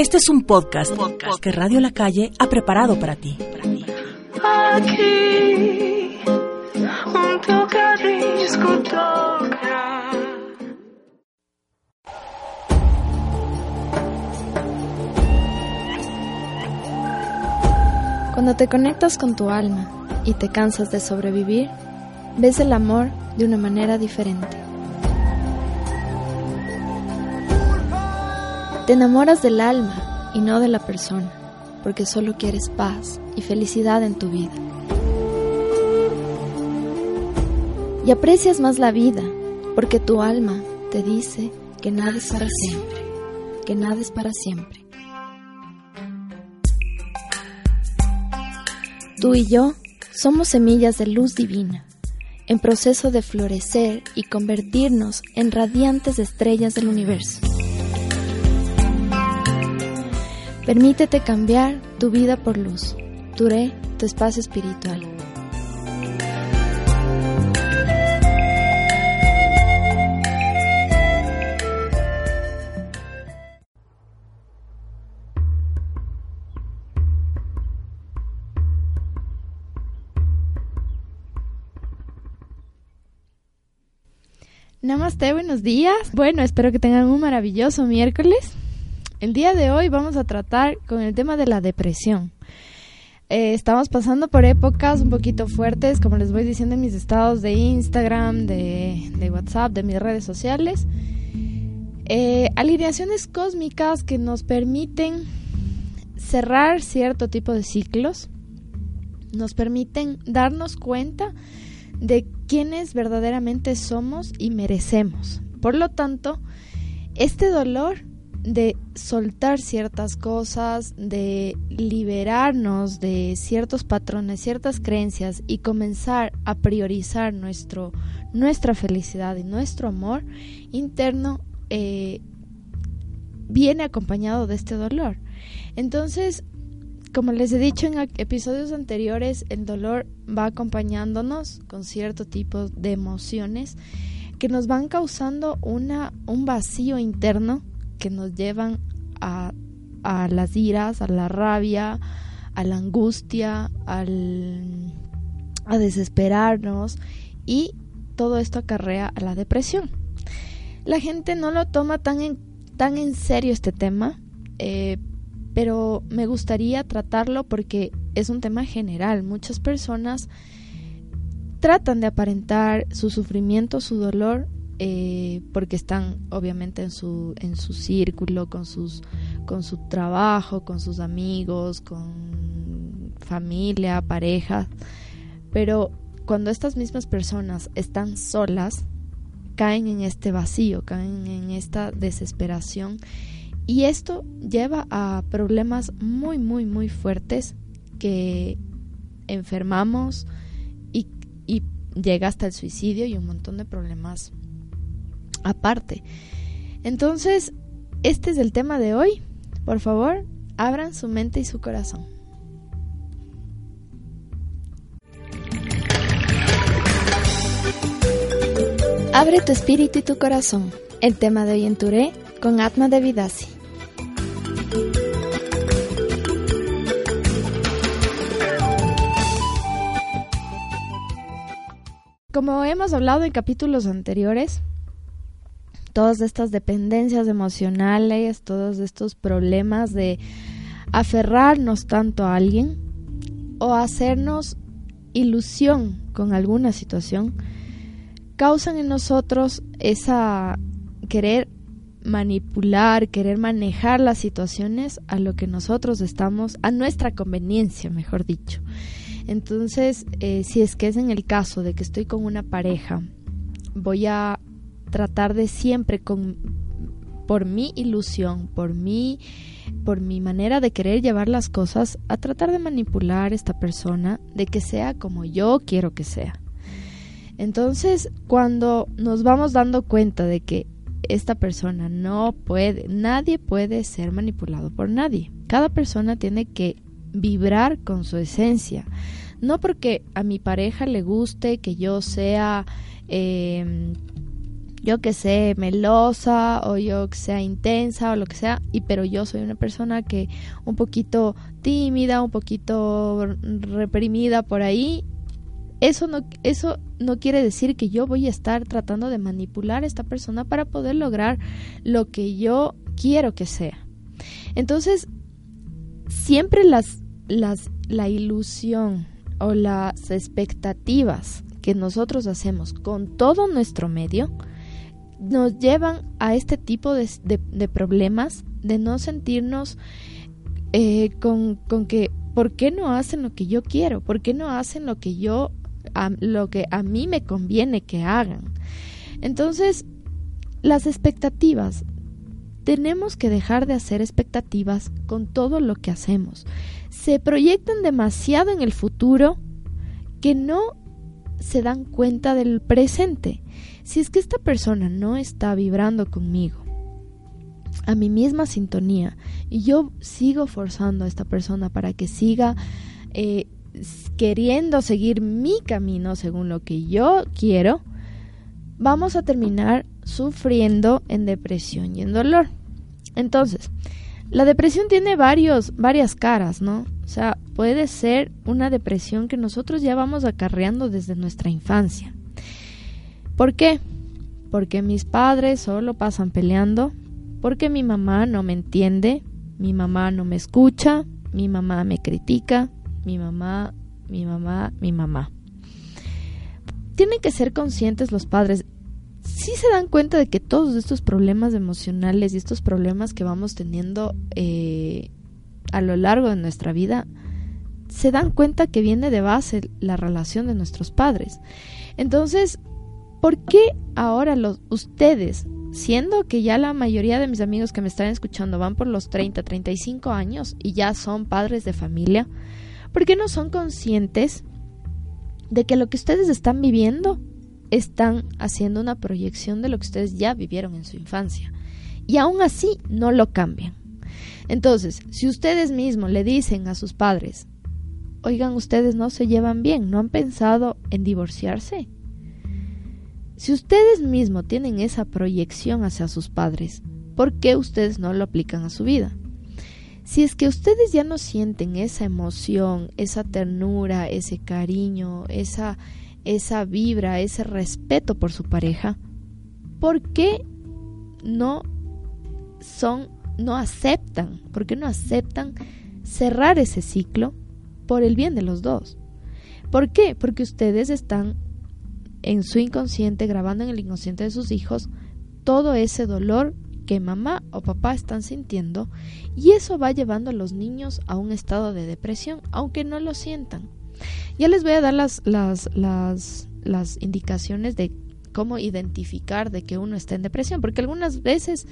Este es un podcast, podcast que Radio La Calle ha preparado para ti. Aquí, un tocadisco toca. Cuando te conectas con tu alma y te cansas de sobrevivir, ves el amor de una manera diferente. Te enamoras del alma y no de la persona, porque solo quieres paz y felicidad en tu vida. Y aprecias más la vida, porque tu alma te dice que nada es para siempre, que nada es para siempre. Tú y yo somos semillas de luz divina, en proceso de florecer y convertirnos en radiantes estrellas del universo. Permítete cambiar tu vida por luz. Duré tu espacio espiritual. Namaste, buenos días. Bueno, espero que tengan un maravilloso miércoles. El día de hoy vamos a tratar con el tema de la depresión. Eh, estamos pasando por épocas un poquito fuertes, como les voy diciendo en mis estados de Instagram, de, de WhatsApp, de mis redes sociales. Eh, alineaciones cósmicas que nos permiten cerrar cierto tipo de ciclos, nos permiten darnos cuenta de quiénes verdaderamente somos y merecemos. Por lo tanto, este dolor de soltar ciertas cosas, de liberarnos de ciertos patrones, ciertas creencias y comenzar a priorizar nuestro, nuestra felicidad y nuestro amor interno eh, viene acompañado de este dolor. Entonces, como les he dicho en episodios anteriores, el dolor va acompañándonos con cierto tipo de emociones que nos van causando una, un vacío interno que nos llevan a, a las iras, a la rabia, a la angustia, al, a desesperarnos y todo esto acarrea a la depresión. La gente no lo toma tan en, tan en serio este tema, eh, pero me gustaría tratarlo porque es un tema general. Muchas personas tratan de aparentar su sufrimiento, su dolor, eh, porque están obviamente en su, en su círculo, con, sus, con su trabajo, con sus amigos, con familia, pareja. Pero cuando estas mismas personas están solas, caen en este vacío, caen en esta desesperación y esto lleva a problemas muy, muy, muy fuertes que enfermamos y, y llega hasta el suicidio y un montón de problemas aparte. Entonces, este es el tema de hoy. Por favor, abran su mente y su corazón. Abre tu espíritu y tu corazón. El tema de hoy en Touré con Atma de Vidasi. Como hemos hablado en capítulos anteriores, todas estas dependencias emocionales, todos estos problemas de aferrarnos tanto a alguien o hacernos ilusión con alguna situación, causan en nosotros esa querer manipular, querer manejar las situaciones a lo que nosotros estamos, a nuestra conveniencia, mejor dicho. Entonces, eh, si es que es en el caso de que estoy con una pareja, voy a tratar de siempre con, por mi ilusión, por mi, por mi manera de querer llevar las cosas, a tratar de manipular a esta persona de que sea como yo quiero que sea. Entonces, cuando nos vamos dando cuenta de que esta persona no puede, nadie puede ser manipulado por nadie. Cada persona tiene que vibrar con su esencia. No porque a mi pareja le guste que yo sea, em, yo que sé, melosa o yo que sea intensa o lo que sea, y pero yo soy una persona que un poquito tímida, un poquito reprimida por ahí. Eso no, eso no quiere decir que yo voy a estar tratando de manipular a esta persona para poder lograr lo que yo quiero que sea. Entonces, siempre las, las, la ilusión o las expectativas que nosotros hacemos con todo nuestro medio nos llevan a este tipo de, de, problemas de no sentirnos eh, con, con, que ¿por qué no hacen lo que yo quiero? ¿Por qué no hacen lo que yo a, lo que a mí me conviene que hagan? Entonces, las expectativas tenemos que dejar de hacer expectativas con todo lo que hacemos. Se proyectan demasiado en el futuro que no se dan cuenta del presente. Si es que esta persona no está vibrando conmigo a mi misma sintonía y yo sigo forzando a esta persona para que siga eh, queriendo seguir mi camino según lo que yo quiero, vamos a terminar sufriendo en depresión y en dolor. Entonces, la depresión tiene varios, varias caras, ¿no? O sea, puede ser una depresión que nosotros ya vamos acarreando desde nuestra infancia. ¿Por qué? Porque mis padres solo pasan peleando, porque mi mamá no me entiende, mi mamá no me escucha, mi mamá me critica, mi mamá, mi mamá, mi mamá. Tienen que ser conscientes los padres sí se dan cuenta de que todos estos problemas emocionales y estos problemas que vamos teniendo eh, a lo largo de nuestra vida, se dan cuenta que viene de base la relación de nuestros padres. Entonces, ¿por qué ahora los, ustedes, siendo que ya la mayoría de mis amigos que me están escuchando van por los 30, 35 años y ya son padres de familia, ¿por qué no son conscientes de que lo que ustedes están viviendo están haciendo una proyección de lo que ustedes ya vivieron en su infancia. Y aún así no lo cambian. Entonces, si ustedes mismos le dicen a sus padres, oigan, ustedes no se llevan bien, no han pensado en divorciarse. Si ustedes mismos tienen esa proyección hacia sus padres, ¿por qué ustedes no lo aplican a su vida? Si es que ustedes ya no sienten esa emoción, esa ternura, ese cariño, esa, esa vibra, ese respeto por su pareja, ¿por qué no son, no aceptan, por qué no aceptan cerrar ese ciclo por el bien de los dos? ¿Por qué? Porque ustedes están en su inconsciente, grabando en el inconsciente de sus hijos, todo ese dolor que mamá o papá están sintiendo y eso va llevando a los niños a un estado de depresión, aunque no lo sientan. Ya les voy a dar las, las, las, las indicaciones de cómo identificar de que uno está en depresión, porque algunas veces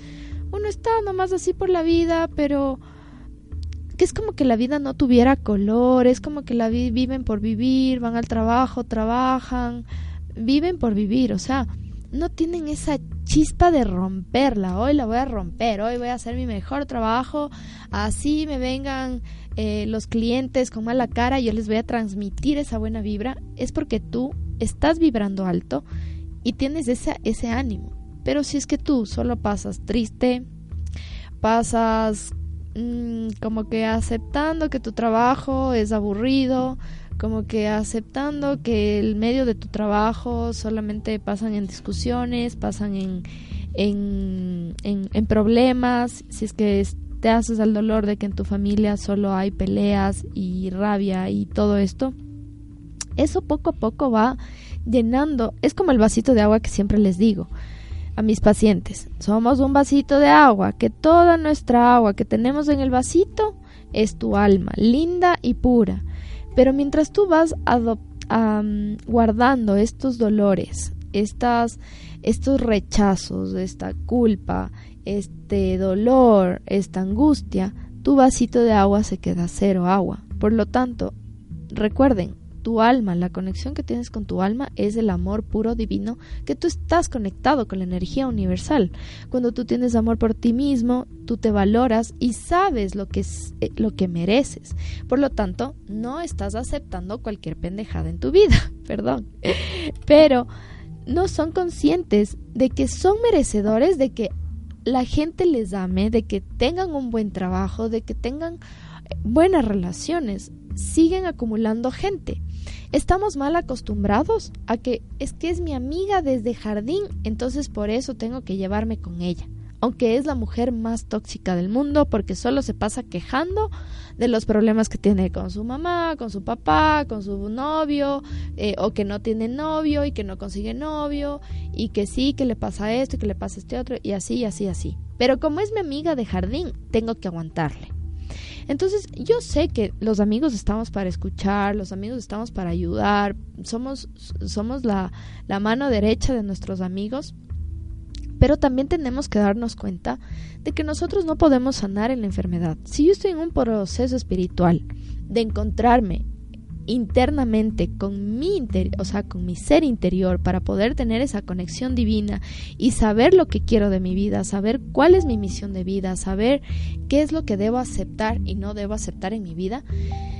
uno está nomás así por la vida, pero que es como que la vida no tuviera color, es como que la viven por vivir, van al trabajo, trabajan, viven por vivir, o sea, no tienen esa chispa de romperla, hoy la voy a romper, hoy voy a hacer mi mejor trabajo, así me vengan eh, los clientes con mala cara, yo les voy a transmitir esa buena vibra, es porque tú estás vibrando alto y tienes ese, ese ánimo. Pero si es que tú solo pasas triste, pasas mm, como que aceptando que tu trabajo es aburrido, como que aceptando que el medio de tu trabajo solamente pasan en discusiones, pasan en, en, en problemas, si es que te haces al dolor de que en tu familia solo hay peleas y rabia y todo esto, eso poco a poco va llenando, es como el vasito de agua que siempre les digo a mis pacientes, somos un vasito de agua, que toda nuestra agua que tenemos en el vasito es tu alma, linda y pura, pero mientras tú vas guardando estos dolores, estas, estos rechazos, esta culpa, este dolor, esta angustia, tu vasito de agua se queda cero agua. Por lo tanto, recuerden, tu alma, la conexión que tienes con tu alma es el amor puro divino, que tú estás conectado con la energía universal. Cuando tú tienes amor por ti mismo, tú te valoras y sabes lo que es eh, lo que mereces. Por lo tanto, no estás aceptando cualquier pendejada en tu vida, perdón. Pero no son conscientes de que son merecedores de que la gente les ame, de que tengan un buen trabajo, de que tengan eh, buenas relaciones, siguen acumulando gente. Estamos mal acostumbrados a que es que es mi amiga desde jardín, entonces por eso tengo que llevarme con ella aunque es la mujer más tóxica del mundo porque solo se pasa quejando de los problemas que tiene con su mamá, con su papá, con su novio, eh, o que no tiene novio y que no consigue novio, y que sí, que le pasa esto y que le pasa este otro, y así, así, así. Pero como es mi amiga de jardín, tengo que aguantarle. Entonces, yo sé que los amigos estamos para escuchar, los amigos estamos para ayudar, somos, somos la, la mano derecha de nuestros amigos, pero también tenemos que darnos cuenta de que nosotros no podemos sanar en la enfermedad. Si yo estoy en un proceso espiritual de encontrarme internamente con mi interior, o sea, con mi ser interior para poder tener esa conexión divina y saber lo que quiero de mi vida, saber cuál es mi misión de vida, saber qué es lo que debo aceptar y no debo aceptar en mi vida.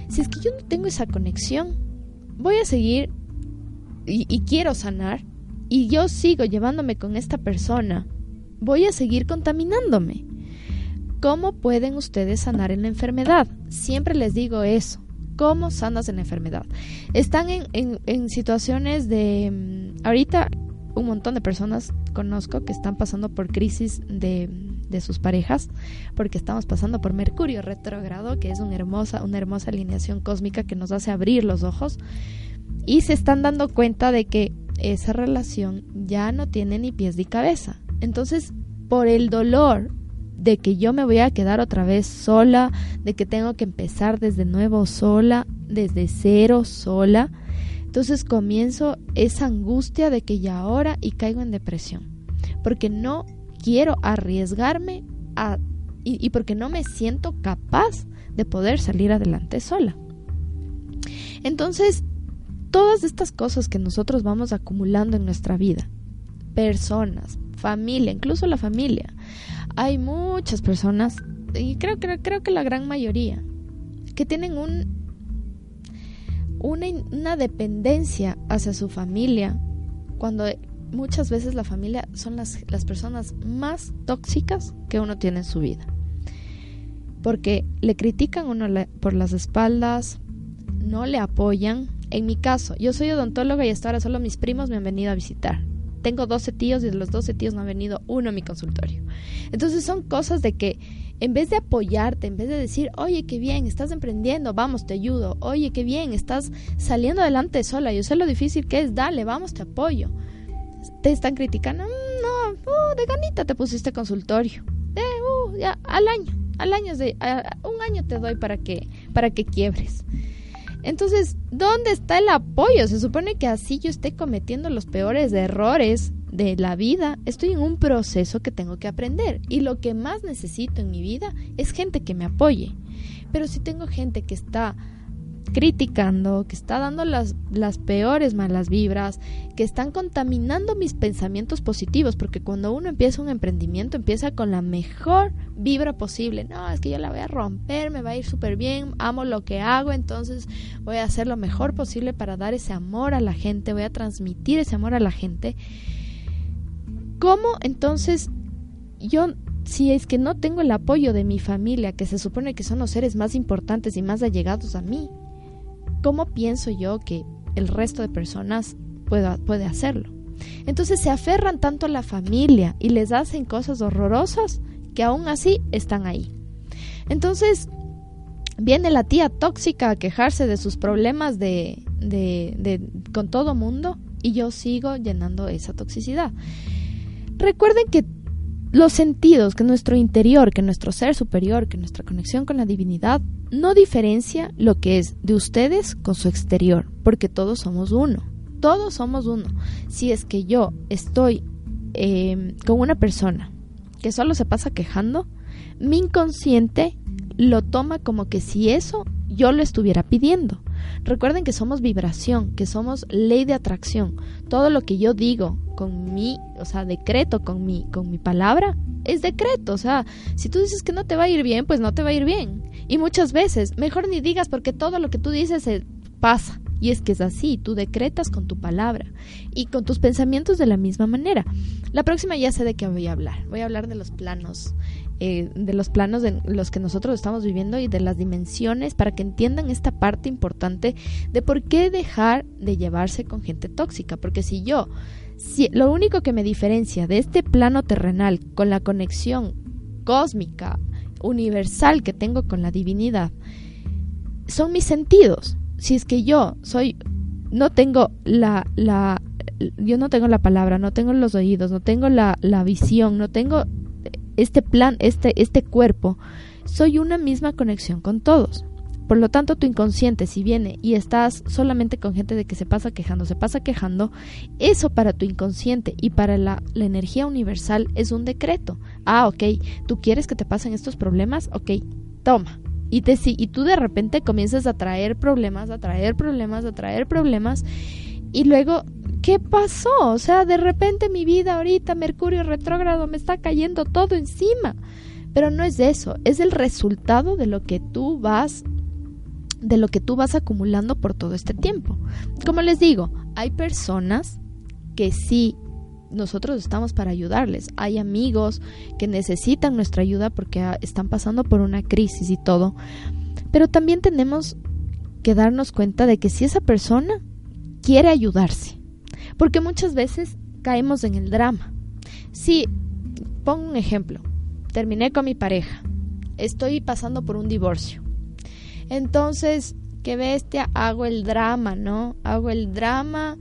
Si es que yo no tengo esa conexión, voy a seguir y, y quiero sanar, y yo sigo llevándome con esta persona, voy a seguir contaminándome. ¿Cómo pueden ustedes sanar en la enfermedad? Siempre les digo eso. ¿Cómo sanas en enfermedad? Están en, situaciones de... Mm, ahorita un montón de personas conozco que están pasando por crisis de, de, sus parejas, porque estamos pasando por Mercurio retrógrado, que es una hermosa, una hermosa alineación cósmica que nos hace abrir los ojos, y se están dando cuenta de que esa relación ya no tiene ni pies ni cabeza. Entonces, por el dolor de que yo me voy a quedar otra vez sola, de que tengo que empezar desde nuevo sola, desde cero sola, entonces comienzo esa angustia de que ya ahora y caigo en depresión, porque no quiero arriesgarme a, y, y porque no me siento capaz de poder salir adelante sola. Entonces, todas estas cosas que nosotros vamos acumulando en nuestra vida, personas, familia, incluso la familia, hay muchas personas, y creo, creo, que la gran mayoría, que tienen un, una, una dependencia hacia su familia, cuando muchas veces la familia son las, las personas más tóxicas que uno tiene en su vida. Porque le critican uno por las espaldas, no le apoyan, en mi caso, yo soy odontóloga y hasta ahora solo mis primos me han venido a visitar. Tengo 12 tíos y de los 12 tíos no ha venido uno a mi consultorio. Entonces son cosas de que en vez de apoyarte, en vez de decir, oye, qué bien, estás emprendiendo, vamos, te ayudo, oye, qué bien, estás saliendo adelante sola, yo sé lo difícil que es, dale, vamos, te apoyo. Te están criticando, mm, no, uh, de ganita te pusiste consultorio, de, uh, ya, al año, al año, de, un año te doy para que, para que quiebres. Entonces, ¿dónde está el apoyo? Se supone que así yo esté cometiendo los peores errores de la vida. Estoy en un proceso que tengo que aprender y lo que más necesito en mi vida es gente que me apoye. Pero si tengo gente que está criticando, que está dando las, las peores malas vibras, que están contaminando mis pensamientos positivos, porque cuando uno empieza un emprendimiento empieza con la mejor vibra posible. No, es que yo la voy a romper, me va a ir súper bien, amo lo que hago, entonces voy a hacer lo mejor posible para dar ese amor a la gente, voy a transmitir ese amor a la gente. ¿Cómo entonces yo si es que no tengo el apoyo de mi familia, que se supone que son los seres más importantes y más allegados a mí, ¿cómo pienso yo que el resto de personas puede hacerlo? Entonces se aferran tanto a la familia y les hacen cosas horrorosas que aún así están ahí. Entonces viene la tía tóxica a quejarse de sus problemas de, de con todo mundo y yo sigo llenando esa toxicidad. Recuerden que los sentidos, que nuestro interior, que nuestro ser superior, que nuestra conexión con la divinidad, no diferencia lo que es de ustedes con su exterior, porque todos somos uno. Todos somos uno. Si es que yo estoy em, con una persona que solo se pasa quejando, mi inconsciente lo toma como que si eso yo lo estuviera pidiendo. Recuerden que somos vibración, que somos ley de atracción. Todo lo que yo digo con mi, o sea, decreto con mi, con mi palabra, es decreto. O sea, si tú dices que no te va a ir bien, pues no te va a ir bien. Y muchas veces, mejor ni digas porque todo lo que tú dices se pasa. Y es que es así, tú decretas con tu palabra y con tus pensamientos de la misma manera. La próxima ya sé de qué voy a hablar. Voy a hablar de los planos, eh, de los planos de los que nosotros estamos viviendo y de las dimensiones para que entiendan esta parte importante de por qué dejar de llevarse con gente tóxica. Porque si yo, si lo único que me diferencia de este plano terrenal con la conexión cósmica, universal que tengo con la divinidad, son mis sentidos si es que yo soy, no tengo la, la, yo no tengo la palabra, no tengo los oídos, no tengo la, la visión, no tengo este plan, este, este cuerpo, soy una misma conexión con todos. Por lo tanto, tu inconsciente, si viene y estás solamente con gente de que se pasa quejando, se pasa quejando, eso para tu inconsciente y para la, energía universal es un decreto. Ah, ok, tú quieres que te pasen estos problemas, ok, toma, y, te, y tú de repente comienzas a traer problemas, a traer problemas, a traer problemas. Y luego, ¿qué pasó? O sea, de repente mi vida ahorita, Mercurio retrógrado, me está cayendo todo encima. Pero no es eso, es el resultado de lo que tú vas de lo que tú vas acumulando por todo este tiempo. Como les digo, hay personas que sí nosotros estamos para ayudarles. Hay amigos que necesitan nuestra ayuda porque ah, están pasando por una crisis y todo. Pero también tenemos que darnos cuenta de que si esa persona quiere ayudarse, porque muchas veces caemos en el drama. Si, pongo un ejemplo, terminé con mi pareja, estoy pasando por un divorcio. Entonces, qué bestia, hago el drama, ¿no? Hago el drama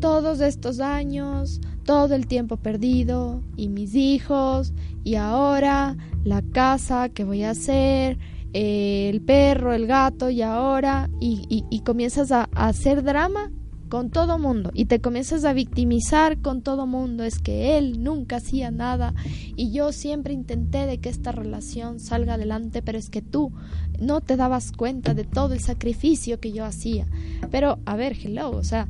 todos estos años, todo el tiempo perdido y mis hijos y ahora la casa que voy a hacer, el perro, el gato y ahora y, comienzas a, hacer drama con todo mundo y te comienzas a victimizar con todo mundo es que él nunca hacía nada y yo siempre intenté de que esta relación salga adelante pero es que tú no te dabas cuenta de todo el sacrificio que yo hacía pero a ver hello o sea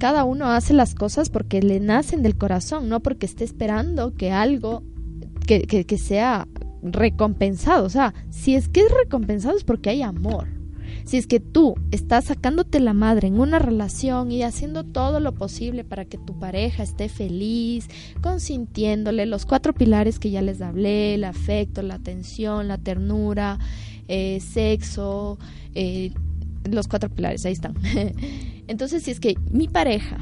cada uno hace las cosas porque le nacen del corazón, no porque esté esperando que algo que, que, sea recompensado. O sea, si es que es recompensado es porque hay amor. Si es que tú estás sacándote la madre en una relación y haciendo todo lo posible para que tu pareja esté feliz, consintiéndole los cuatro pilares que ya les hablé, el afecto, la atención, la ternura, eh, sexo, eh, los cuatro pilares, ahí están. Entonces, si es que mi pareja,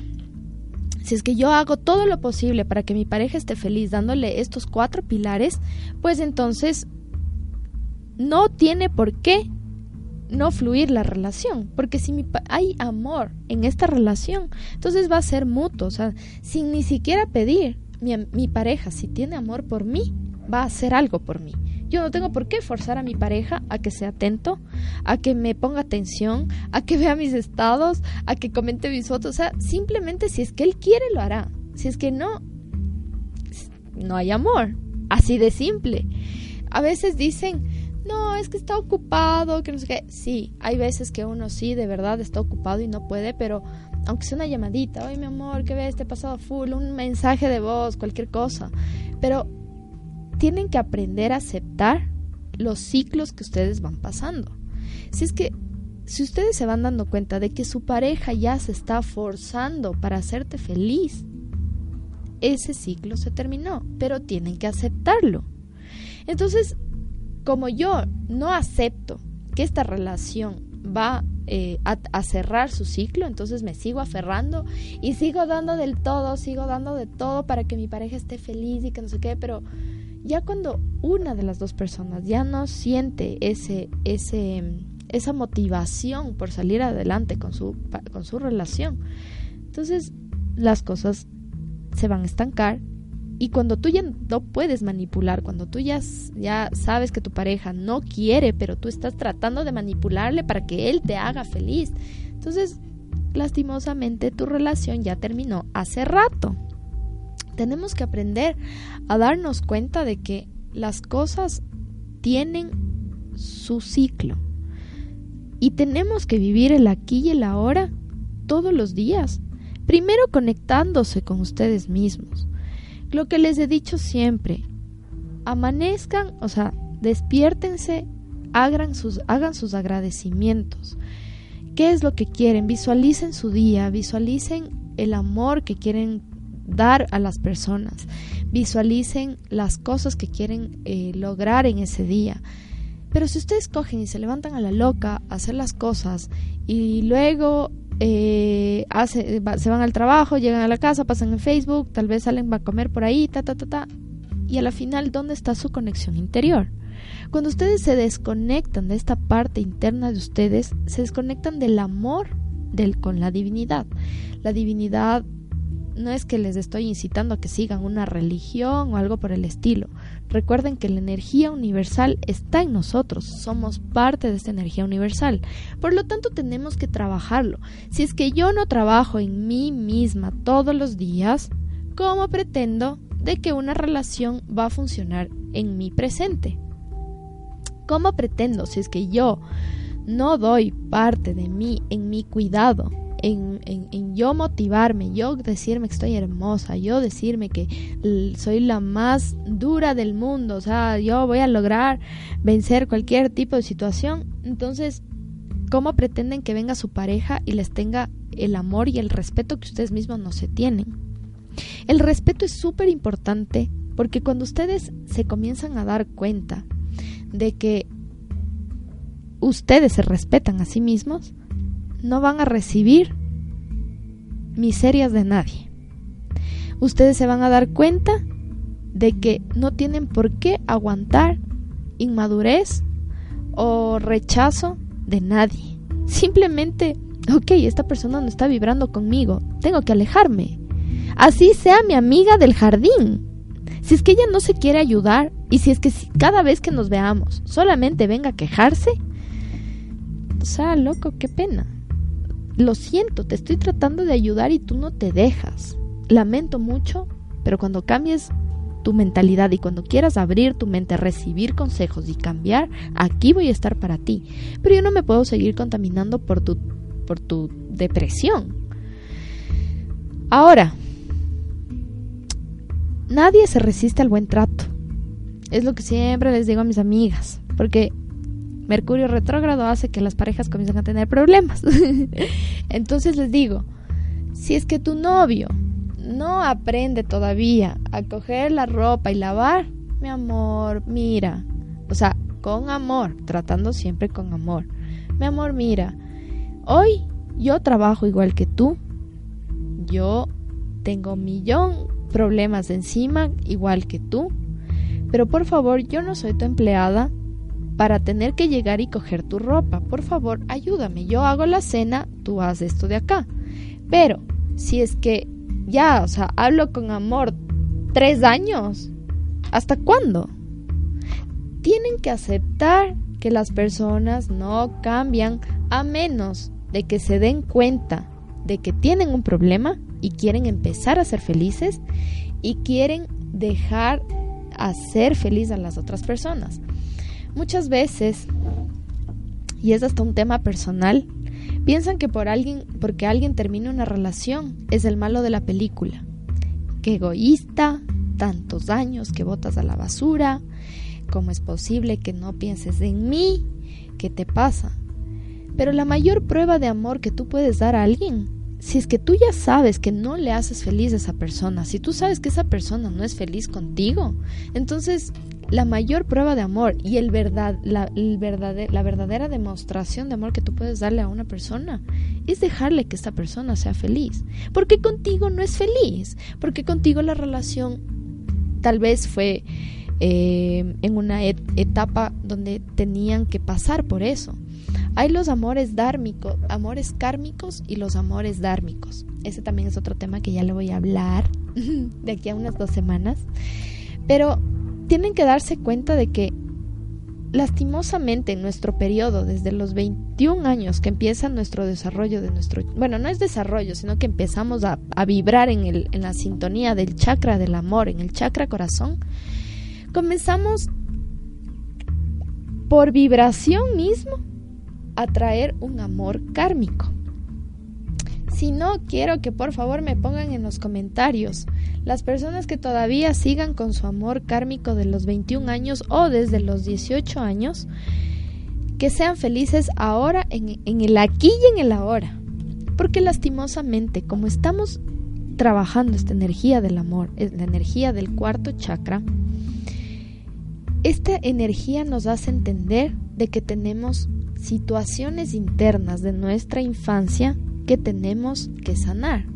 si es que yo hago todo lo posible para que mi pareja esté feliz dándole estos cuatro pilares, pues entonces no tiene por qué no fluir la relación, porque si hay amor en esta relación, entonces va a ser mutuo, o sea, sin ni siquiera pedir, mi, mi pareja, si tiene amor por mí, va a hacer algo por mí. Yo no tengo por qué forzar a mi pareja a que sea atento, a que me ponga atención, a que vea mis estados, a que comente mis fotos. O sea, simplemente si es que él quiere, lo hará. Si es que no, no hay amor. Así de simple. A veces dicen, no, es que está ocupado, que no sé qué. Sí, hay veces que uno sí, de verdad, está ocupado y no puede, pero aunque sea una llamadita, oye mi amor, ¿qué ves? Te he pasado full, un mensaje de voz, cualquier cosa. Pero tienen que aprender a aceptar los ciclos que ustedes van pasando. Si es que si ustedes se van dando cuenta de que su pareja ya se está forzando para hacerte feliz, ese ciclo se terminó, pero tienen que aceptarlo. Entonces, como yo no acepto que esta relación va eh, a, cerrar su ciclo, entonces me sigo aferrando y sigo dando del todo, sigo dando de todo para que mi pareja esté feliz y que no sé qué, pero ya cuando una de las dos personas ya no siente ese, ese, esa motivación por salir adelante con su, con su relación, entonces las cosas se van a estancar y cuando tú ya no puedes manipular, cuando tú ya, ya sabes que tu pareja no quiere, pero tú estás tratando de manipularle para que él te haga feliz, entonces lastimosamente tu relación ya terminó hace rato. Tenemos que aprender a darnos cuenta de que las cosas tienen su ciclo. Y tenemos que vivir el aquí y el ahora todos los días. Primero conectándose con ustedes mismos. Lo que les he dicho siempre, amanezcan, o sea, despiértense, hagan sus, hagan sus agradecimientos. ¿Qué es lo que quieren? Visualicen su día, visualicen el amor que quieren dar a las personas, visualicen las cosas que quieren eh, lograr en ese día. Pero si ustedes cogen y se levantan a la loca a hacer las cosas y luego eh, hace, se van al trabajo, llegan a la casa, pasan en Facebook, tal vez salen a comer por ahí, ta, ta, ta, ta, y a la final, ¿dónde está su conexión interior? Cuando ustedes se desconectan de esta parte interna de ustedes, se desconectan del amor del, con la divinidad. La divinidad no es que les estoy incitando a que sigan una religión o algo por el estilo. Recuerden que la energía universal está en nosotros, somos parte de esta energía universal. Por lo tanto, tenemos que trabajarlo. Si es que yo no trabajo en mí misma todos los días, ¿cómo pretendo de que una relación va a funcionar en mi presente? ¿Cómo pretendo si es que yo no doy parte de mí en mi cuidado, en, en, yo motivarme, yo decirme que estoy hermosa, yo decirme que soy la más dura del mundo, o sea, yo voy a lograr vencer cualquier tipo de situación, entonces, ¿cómo pretenden que venga su pareja y les tenga el amor y el respeto que ustedes mismos no se tienen? El respeto es súper importante porque cuando ustedes se comienzan a dar cuenta de que ustedes se respetan a sí mismos, no van a recibir miserias de nadie. Ustedes se van a dar cuenta de que no tienen por qué aguantar inmadurez o rechazo de nadie. Simplemente, ok, esta persona no está vibrando conmigo, tengo que alejarme. Así sea mi amiga del jardín. Si es que ella no se quiere ayudar y si es que cada vez que nos veamos solamente venga a quejarse, o sea, loco, qué pena lo siento, te estoy tratando de ayudar y tú no te dejas. Lamento mucho, pero cuando cambies tu mentalidad y cuando quieras abrir tu mente recibir consejos y cambiar, aquí voy a estar para ti. Pero yo no me puedo seguir contaminando por tu, por tu depresión. Ahora, nadie se resiste al buen trato. Es lo que siempre les digo a mis amigas, porque Mercurio retrógrado hace que las parejas comiencen a tener problemas. Entonces les digo, si es que tu novio no aprende todavía a coger la ropa y lavar, mi amor, mira, o sea, con amor, tratando siempre con amor. Mi amor, mira, hoy yo trabajo igual que tú, yo tengo un millón problemas encima igual que tú, pero por favor yo no soy tu empleada, para tener que llegar y coger tu ropa. Por favor, ayúdame. Yo hago la cena, tú haz esto de acá. Pero, si es que ya, o sea, hablo con amor tres años, ¿hasta cuándo? Tienen que aceptar que las personas no cambian a menos de que se den cuenta de que tienen un problema y quieren empezar a ser felices y quieren dejar hacer feliz a las otras personas. Muchas veces, y es hasta un tema personal, piensan que por alguien, porque alguien termine una relación es el malo de la película. Que egoísta, tantos años que botas a la basura, ¿cómo es posible que no pienses en mí? ¿Qué te pasa? Pero la mayor prueba de amor que tú puedes dar a alguien, si es que tú ya sabes que no le haces feliz a esa persona, si tú sabes que esa persona no es feliz contigo, entonces la mayor prueba de amor y el verdad, la, la verdadera demostración de amor que tú puedes darle a una persona es dejarle que esta persona sea feliz. Porque contigo no es feliz, porque contigo la relación tal vez fue eh, en una etapa donde tenían que pasar por eso. Hay los amores dármicos, amores kármicos y los amores dármicos. Ese también es otro tema que ya le voy a hablar de aquí a unas dos semanas. Pero tienen que darse cuenta de que lastimosamente en nuestro periodo, desde los 21 años que empieza nuestro desarrollo de nuestro, bueno, no es desarrollo, sino que empezamos a, a vibrar en, el, en la sintonía del chakra del amor, en el chakra corazón, comenzamos por vibración mismo a traer un amor kármico. Si no, quiero que por favor me pongan en los comentarios las personas que todavía sigan con su amor kármico de los 21 años o desde los 18 años, que sean felices ahora, en, el aquí y en el ahora. Porque lastimosamente, como estamos trabajando esta energía del amor, la energía del cuarto chakra, esta energía nos hace entender de que tenemos situaciones internas de nuestra infancia que tenemos que sanar.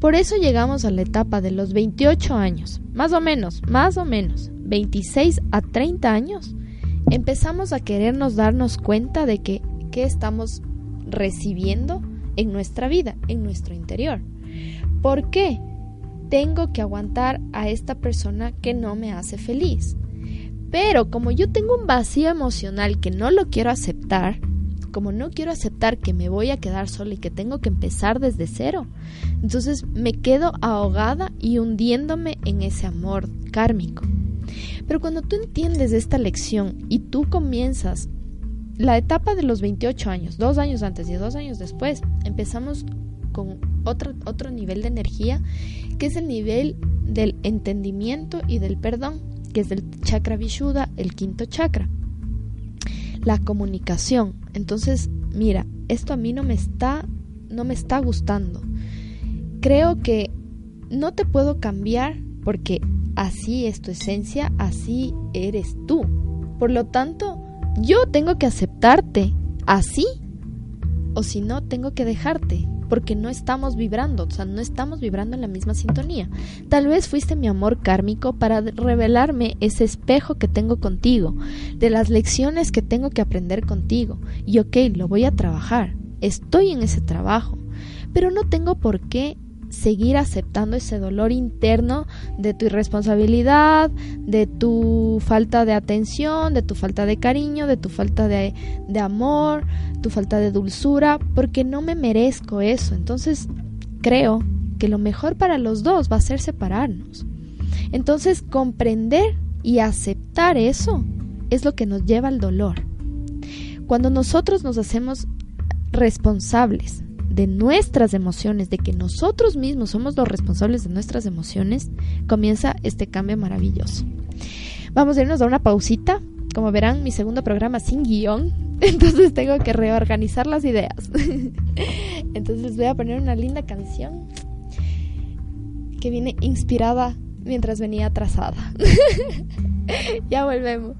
Por eso llegamos a la etapa de los 28 años, más o menos, más o menos, 26 a 30 años, empezamos a querernos darnos cuenta de que qué estamos recibiendo en nuestra vida, en nuestro interior. ¿Por qué tengo que aguantar a esta persona que no me hace feliz? Pero como yo tengo un vacío emocional que no lo quiero aceptar, como no quiero aceptar que me voy a quedar sola y que tengo que empezar desde cero, entonces me quedo ahogada y hundiéndome en ese amor kármico. Pero cuando tú entiendes esta lección y tú comienzas la etapa de los 28 años, dos años antes y dos años después, empezamos con otro, otro nivel de energía, que es el nivel del entendimiento y del perdón, que es del chakra Vishuddha, el quinto chakra la comunicación. Entonces, mira, esto a mí no me está no me está gustando. Creo que no te puedo cambiar porque así es tu esencia, así eres tú. Por lo tanto, yo tengo que aceptarte así o si no, tengo que dejarte porque no estamos vibrando, o sea, no estamos vibrando en la misma sintonía. Tal vez fuiste mi amor kármico para revelarme ese espejo que tengo contigo, de las lecciones que tengo que aprender contigo. Y ok, lo voy a trabajar, estoy en ese trabajo, pero no tengo por qué seguir aceptando ese dolor interno de tu irresponsabilidad, de tu falta de atención, de tu falta de cariño, de tu falta de, de amor, tu falta de dulzura, porque no me merezco eso. Entonces creo que lo mejor para los dos va a ser separarnos. Entonces comprender y aceptar eso es lo que nos lleva al dolor. Cuando nosotros nos hacemos responsables de nuestras emociones, de que nosotros mismos somos los responsables de nuestras emociones, comienza este cambio maravilloso. Vamos a irnos a una pausita. Como verán, mi segundo programa sin guion, entonces tengo que reorganizar las ideas. entonces voy a poner una linda canción que viene inspirada mientras venía atrasada. ya volvemos.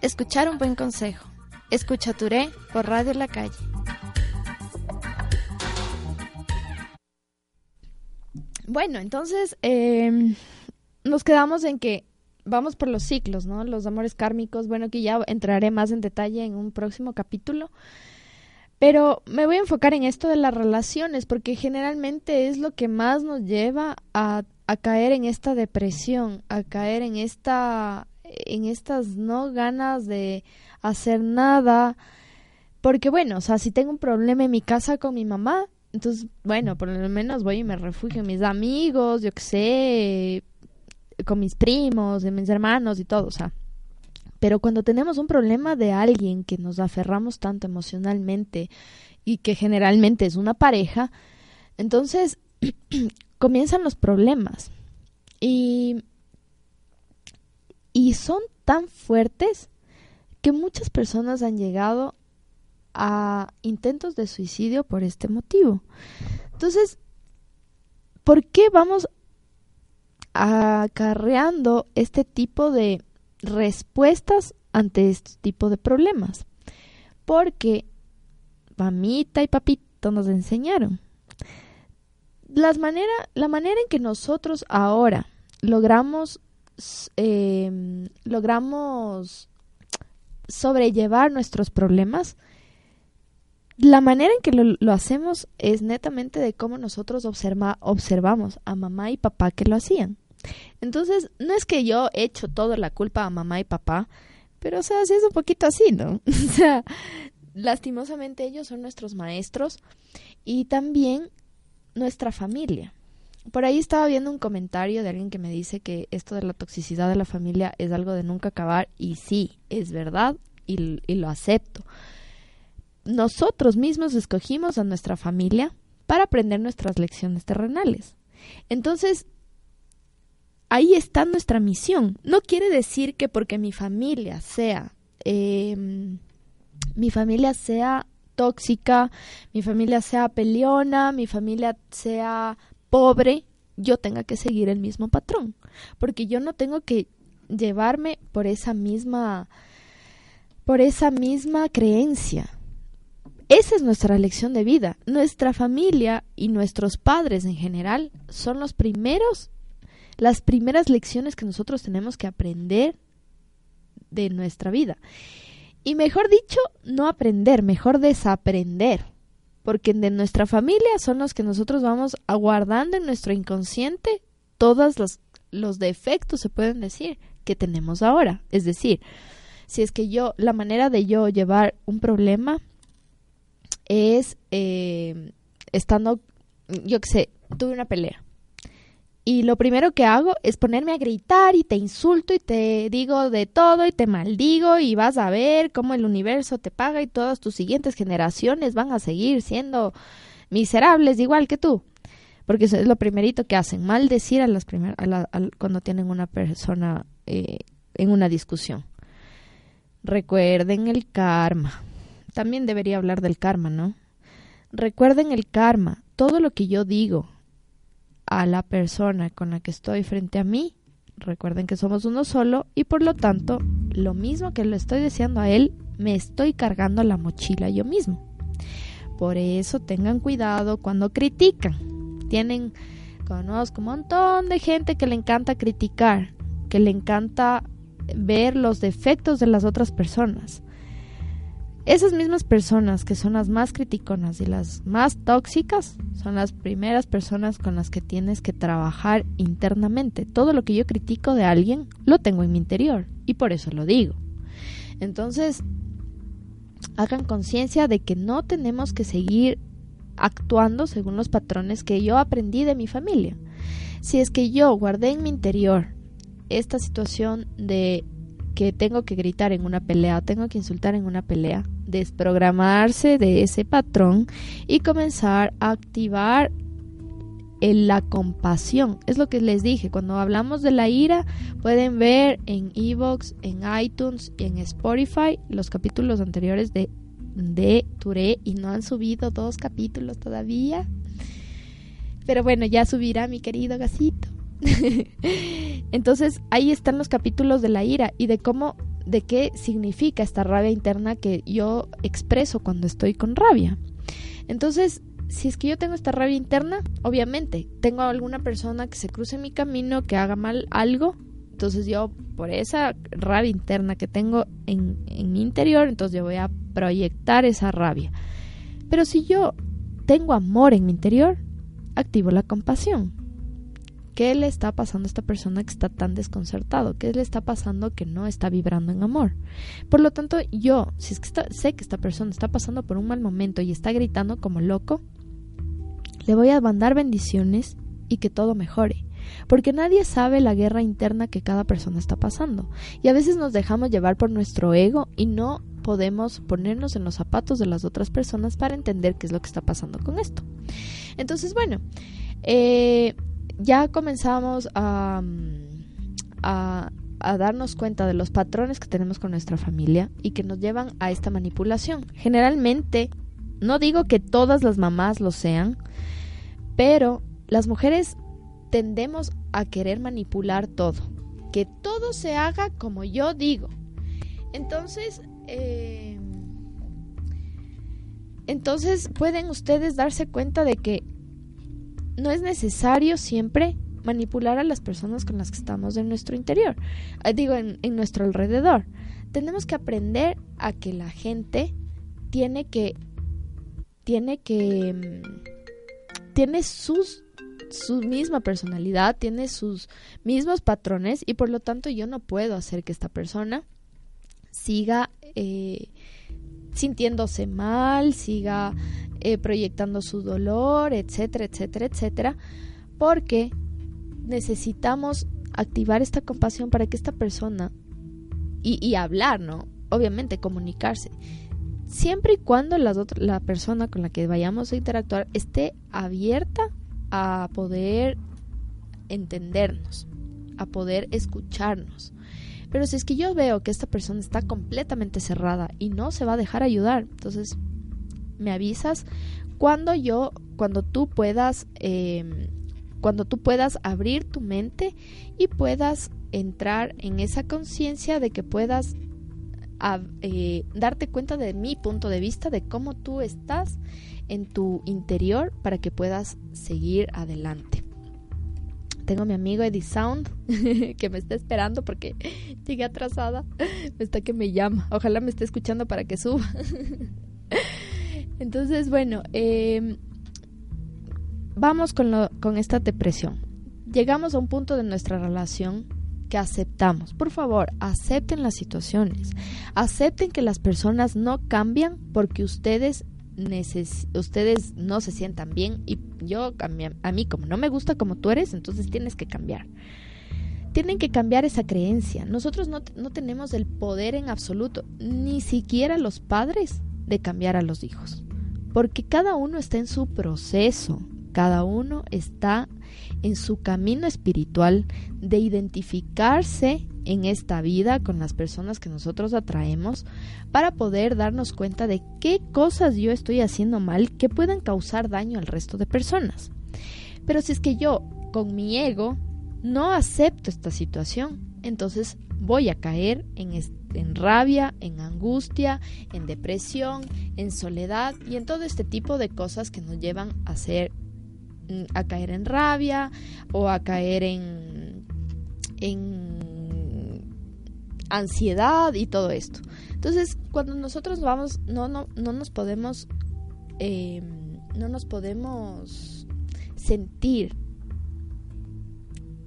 Escuchar un buen consejo. Escucha Touré por Radio La Calle. Bueno, entonces eh, nos quedamos en que vamos por los ciclos, ¿no? Los amores kármicos, bueno, que ya entraré más en detalle en un próximo capítulo. Pero me voy a enfocar en esto de las relaciones, porque generalmente es lo que más nos lleva a caer en esta depresión, a caer en esta, en estas no ganas de hacer nada. Porque bueno, o sea, si tengo un problema en mi casa con mi mamá, entonces, bueno, por lo menos voy y me refugio en mis amigos, yo qué sé, con mis primos, de mis hermanos y todo, o sea. Pero cuando tenemos un problema de alguien que nos aferramos tanto emocionalmente y que generalmente es una pareja, entonces comienzan los problemas. Y, y son tan fuertes que muchas personas han llegado a intentos de suicidio por este motivo. Entonces, ¿por qué vamos acarreando este tipo de respuestas ante este tipo de problemas? Porque mamita y papito nos enseñaron. Las manera, la manera en que nosotros ahora logramos eh, logramos sobrellevar nuestros problemas la manera en que lo, hacemos es netamente de cómo nosotros observa, observamos a mamá y papá que lo hacían. Entonces, no es que yo he hecho toda la culpa a mamá y papá, pero o sea, es un poquito así, ¿no? o sea, lastimosamente ellos son nuestros maestros y también nuestra familia. Por ahí estaba viendo un comentario de alguien que me dice que esto de la toxicidad de la familia es algo de nunca acabar y sí, es verdad y, lo acepto nosotros mismos escogimos a nuestra familia para aprender nuestras lecciones terrenales. Entonces, ahí está nuestra misión. No quiere decir que porque mi familia sea, eh, mi familia sea tóxica, mi familia sea peleona, mi familia sea pobre, yo tenga que seguir el mismo patrón. Porque yo no tengo que llevarme por esa misma, por esa misma creencia. Esa es nuestra lección de vida. Nuestra familia y nuestros padres en general son los primeros, las primeras lecciones que nosotros tenemos que aprender de nuestra vida. Y mejor dicho, no aprender, mejor desaprender. Porque de nuestra familia son los que nosotros vamos aguardando en nuestro inconsciente todos los, los defectos, se pueden decir, que tenemos ahora. Es decir, si es que yo, la manera de yo llevar un problema es eh, estando, yo qué sé, tuve una pelea y lo primero que hago es ponerme a gritar y te insulto y te digo de todo y te maldigo y vas a ver cómo el universo te paga y todas tus siguientes generaciones van a seguir siendo miserables igual que tú. Porque eso es lo primerito que hacen, maldecir a las primer, cuando tienen una persona eh, en una discusión. Recuerden el karma. También debería hablar del karma, ¿no? Recuerden el karma. Todo lo que yo digo, a la persona con la que estoy frente a mí. Recuerden que somos uno solo y por lo tanto, lo mismo que le estoy deseando a él, me estoy cargando la mochila yo mismo. Por eso tengan cuidado cuando critican. Tienen, conozco un montón de gente que le encanta criticar, que le encanta ver los defectos de las otras personas. Esas mismas personas que son las más criticonas y las más tóxicas son las primeras personas con las que tienes que trabajar internamente. Todo lo que yo critico de alguien lo tengo en mi interior y por eso lo digo. Entonces, hagan conciencia de que no tenemos que seguir actuando según los patrones que yo aprendí de mi familia. Si es que yo guardé en mi interior esta situación de que tengo que gritar en una pelea, tengo que insultar en una pelea, desprogramarse de ese patrón y comenzar a activar la compasión. Es lo que les dije, cuando hablamos de la ira, pueden ver en Evox, en iTunes y en Spotify los capítulos anteriores de, de Touré y no han subido dos capítulos todavía. Pero bueno, ya subirá mi querido gasito. Entonces ahí están los capítulos de la ira y de cómo, de qué significa esta rabia interna que yo expreso cuando estoy con rabia. Entonces, si es que yo tengo esta rabia interna, obviamente tengo alguna persona que se cruce mi camino, que haga mal algo, entonces yo por esa rabia interna que tengo en, en mi interior, entonces yo voy a proyectar esa rabia. Pero si yo tengo amor en mi interior, activo la compasión. ¿Qué le está pasando a esta persona que está tan desconcertado? ¿Qué le está pasando que no está vibrando en amor? Por lo tanto, yo, si es que sé que esta persona está pasando por un mal momento y está gritando como loco, le voy a mandar bendiciones y que todo mejore. Porque nadie sabe la guerra interna que cada persona está pasando. Y a veces nos dejamos llevar por nuestro ego y no podemos ponernos en los zapatos de las otras personas para entender qué es lo que está pasando con esto. Entonces, bueno, eh, ya comenzamos a, a, darnos cuenta de los patrones que tenemos con nuestra familia y que nos llevan a esta manipulación. Generalmente, no digo que todas las mamás lo sean, pero las mujeres tendemos a querer manipular todo, que todo se haga como yo digo. Entonces, eh, entonces pueden ustedes darse cuenta de que no es necesario siempre manipular a las personas con las que estamos en nuestro interior, eh, digo, en, nuestro alrededor. Tenemos que aprender a que la gente tiene que, tiene que, mm, tiene sus, su misma personalidad, tiene sus mismos patrones y por lo tanto yo no puedo hacer que esta persona siga eh, sintiéndose mal, siga eh, proyectando su dolor, etcétera, etcétera, etcétera, porque necesitamos activar esta compasión para que esta persona y, hablar, ¿no? Obviamente comunicarse. Siempre y cuando la, la persona con la que vayamos a interactuar esté abierta a poder entendernos, a poder escucharnos. Pero si es que yo veo que esta persona está completamente cerrada y no se va a dejar ayudar, entonces me avisas cuando yo, cuando tú puedas, em, cuando tú puedas abrir tu mente y puedas entrar en esa conciencia de que puedas eh, darte cuenta de mi punto de vista, de cómo tú estás en tu interior para que puedas seguir adelante. Tengo a mi amigo Eddie Sound que me está esperando porque llegué atrasada. Está que me llama. Ojalá me esté escuchando para que suba. Entonces, bueno, em, vamos con, con esta depresión. Llegamos a un punto de nuestra relación que aceptamos. Por favor, acepten las situaciones. Acepten que las personas no cambian porque ustedes ustedes no se sientan bien y yo a mí, a como no me gusta como tú eres, entonces tienes que cambiar. Tienen que cambiar esa creencia. Nosotros no, no tenemos el poder en absoluto, ni siquiera los padres, de cambiar a los hijos. Porque cada uno está en su proceso, cada uno está en su camino espiritual de identificarse en esta vida con las personas que nosotros atraemos para poder darnos cuenta de qué cosas yo estoy haciendo mal que puedan causar daño al resto de personas. Pero si es que yo, con mi ego, no acepto esta situación, entonces voy a caer en, en, rabia, en angustia, en depresión, en soledad y en todo este tipo de cosas que nos llevan a ser mm, a caer en rabia o a caer en, en ansiedad y todo esto. Entonces, cuando nosotros vamos, no, no, no nos podemos, em, no nos podemos sentir,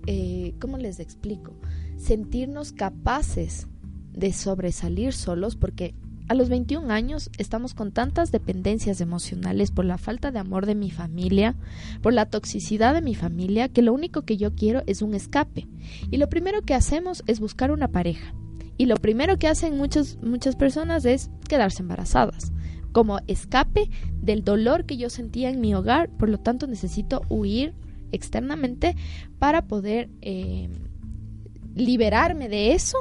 eh, ¿cómo les explico? Sentirnos capaces de sobresalir solos porque a los 21 años estamos con tantas dependencias emocionales por la falta de amor de mi familia, por la toxicidad de mi familia, que lo único que yo quiero es un escape. Y lo primero que hacemos es buscar una pareja. Y lo primero que hacen muchas, muchas personas es quedarse embarazadas, como escape del dolor que yo sentía en mi hogar, por lo tanto necesito huir externamente para poder eh, liberarme de eso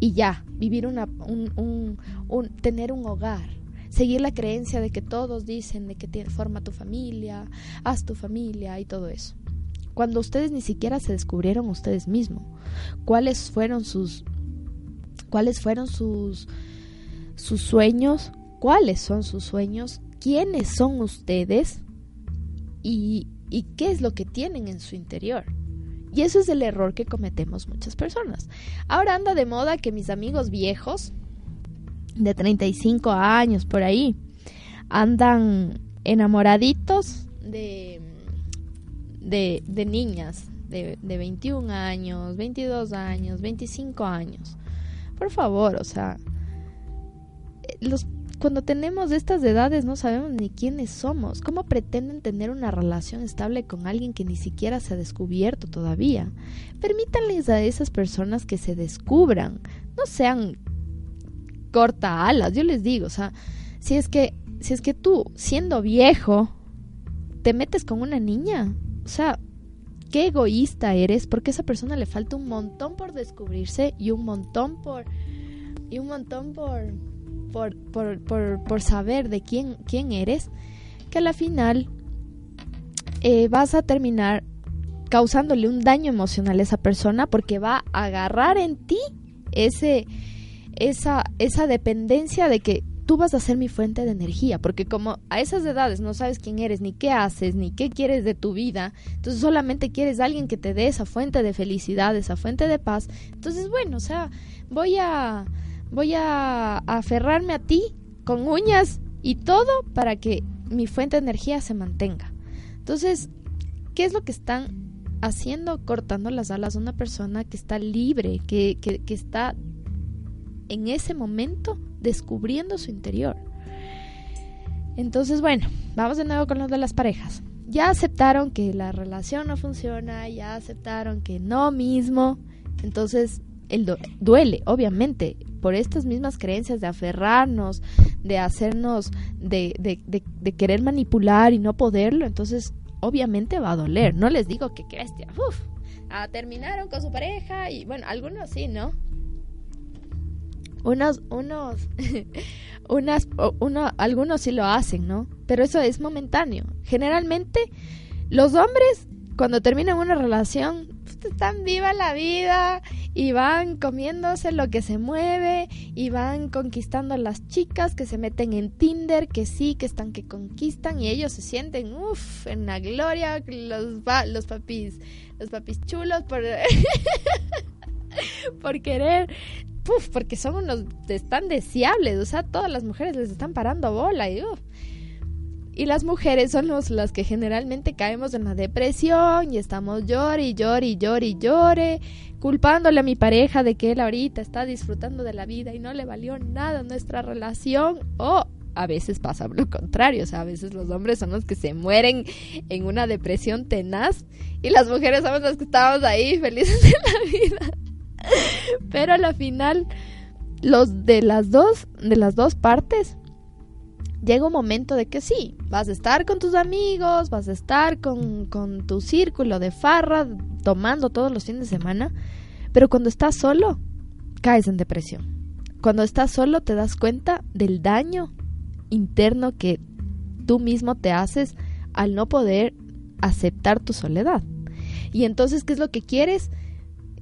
y ya, vivir una, un, un, tener un hogar. Seguir la creencia de que todos dicen de que forma tu familia, haz tu familia y todo eso. Cuando ustedes ni siquiera se descubrieron ustedes mismos, cuáles fueron sus cuáles fueron sus, sus sueños, cuáles son sus sueños, quiénes son ustedes y, y qué es lo que tienen en su interior. Y eso es el error que cometemos muchas personas. Ahora anda de moda que mis amigos viejos, de 35 años por ahí, andan enamoraditos de, de, niñas de, de 21 años, 22 años, 25 años. Por favor, o sea, los cuando tenemos estas edades no sabemos ni quiénes somos. ¿Cómo pretenden tener una relación estable con alguien que ni siquiera se ha descubierto todavía? Permítanles a esas personas que se descubran. No sean corta alas, yo les digo, o sea, si es que si es que tú siendo viejo te metes con una niña, o sea, qué egoísta eres porque a esa persona le falta un montón por descubrirse y un montón por y un montón por por, por, por, saber de quién, quién eres que a la final eh, vas a terminar causándole un daño emocional a esa persona porque va a agarrar en ti ese esa esa dependencia de que tú vas a ser mi fuente de energía, porque como a esas edades no sabes quién eres, ni qué haces, ni qué quieres de tu vida, entonces solamente quieres a alguien que te dé esa fuente de felicidad, esa fuente de paz. Entonces, bueno, o sea, voy a voy a aferrarme a ti con uñas y todo para que mi fuente de energía se mantenga. Entonces, ¿qué es lo que están haciendo? Cortando las alas a una persona que está libre, que, que, que está en ese momento descubriendo su interior. Entonces, bueno, vamos de nuevo con lo de las parejas. Ya aceptaron que la relación no funciona, ya aceptaron que no mismo. Entonces, el duele, obviamente, por estas mismas creencias de aferrarnos, de hacernos, de, de, de, querer manipular y no poderlo. Entonces, obviamente va a doler. No les digo que, que uf, ah, terminaron con su pareja y bueno, algunos sí, ¿no? unos, unos, unas, uno, algunos sí lo hacen, ¿no? Pero eso es momentáneo. Generalmente, los hombres, cuando terminan una relación, pues, están viva la vida y van comiéndose lo que se mueve y van conquistando a las chicas que se meten en Tinder, que sí, que están que conquistan y ellos se sienten, uff, en la gloria, los, los papis, los papis chulos por... por querer porque son unos tan deseables, o sea, todas las mujeres les están parando bola y Y las mujeres son las que generalmente caemos en la depresión y estamos llore y llore y llore y llore, culpándole a mi pareja de que él ahorita está disfrutando de la vida y no le valió nada nuestra relación o a veces pasa lo contrario, o sea, a veces los hombres son los que se mueren en una depresión tenaz y las mujeres somos las que estábamos ahí felices de la vida. Pero a la final, los de las dos, de las dos partes, llega un momento de que sí, vas a estar con tus amigos, vas a estar con, con tu círculo de farra, tomando todos los fines de semana, pero cuando estás solo, caes en depresión. Cuando estás solo te das cuenta del daño interno que tú mismo te haces al no poder aceptar tu soledad. Y entonces, ¿qué es lo que quieres?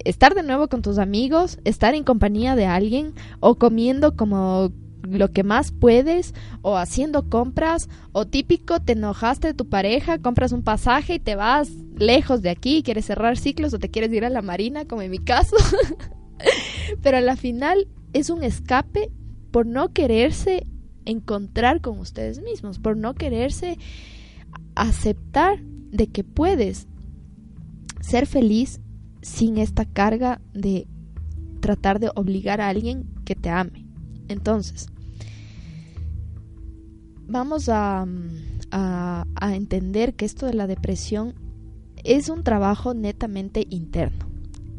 Estar de nuevo con tus amigos, estar en compañía de alguien o comiendo como lo que más puedes o haciendo compras o típico te enojaste de tu pareja, compras un pasaje y te vas lejos de aquí, quieres cerrar ciclos o te quieres ir a la marina como en mi caso. Pero a la final es un escape por no quererse encontrar con ustedes mismos, por no quererse aceptar de que puedes ser feliz sin esta carga de tratar de obligar a alguien que te ame. Entonces, vamos a, a, entender que esto de la depresión es un trabajo netamente interno.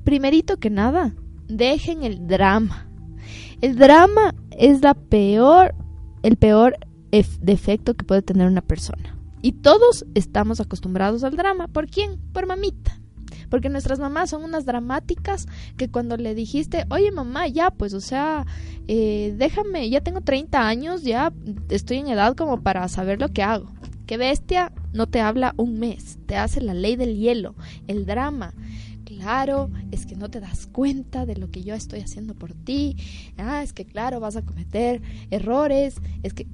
Primerito que nada, dejen el drama. El drama es la peor, el peor defecto que puede tener una persona. Y todos estamos acostumbrados al drama. ¿Por quién? Por mamita. Porque nuestras mamás son unas dramáticas que cuando le dijiste, oye mamá, ya, pues, o sea, eh, déjame, ya tengo 30 años, ya estoy en edad como para saber lo que hago. Qué bestia, no te habla un mes, te hace la ley del hielo, el drama claro, es que no te das cuenta de lo que yo estoy haciendo por ti, ah, es que claro, vas a cometer errores, es que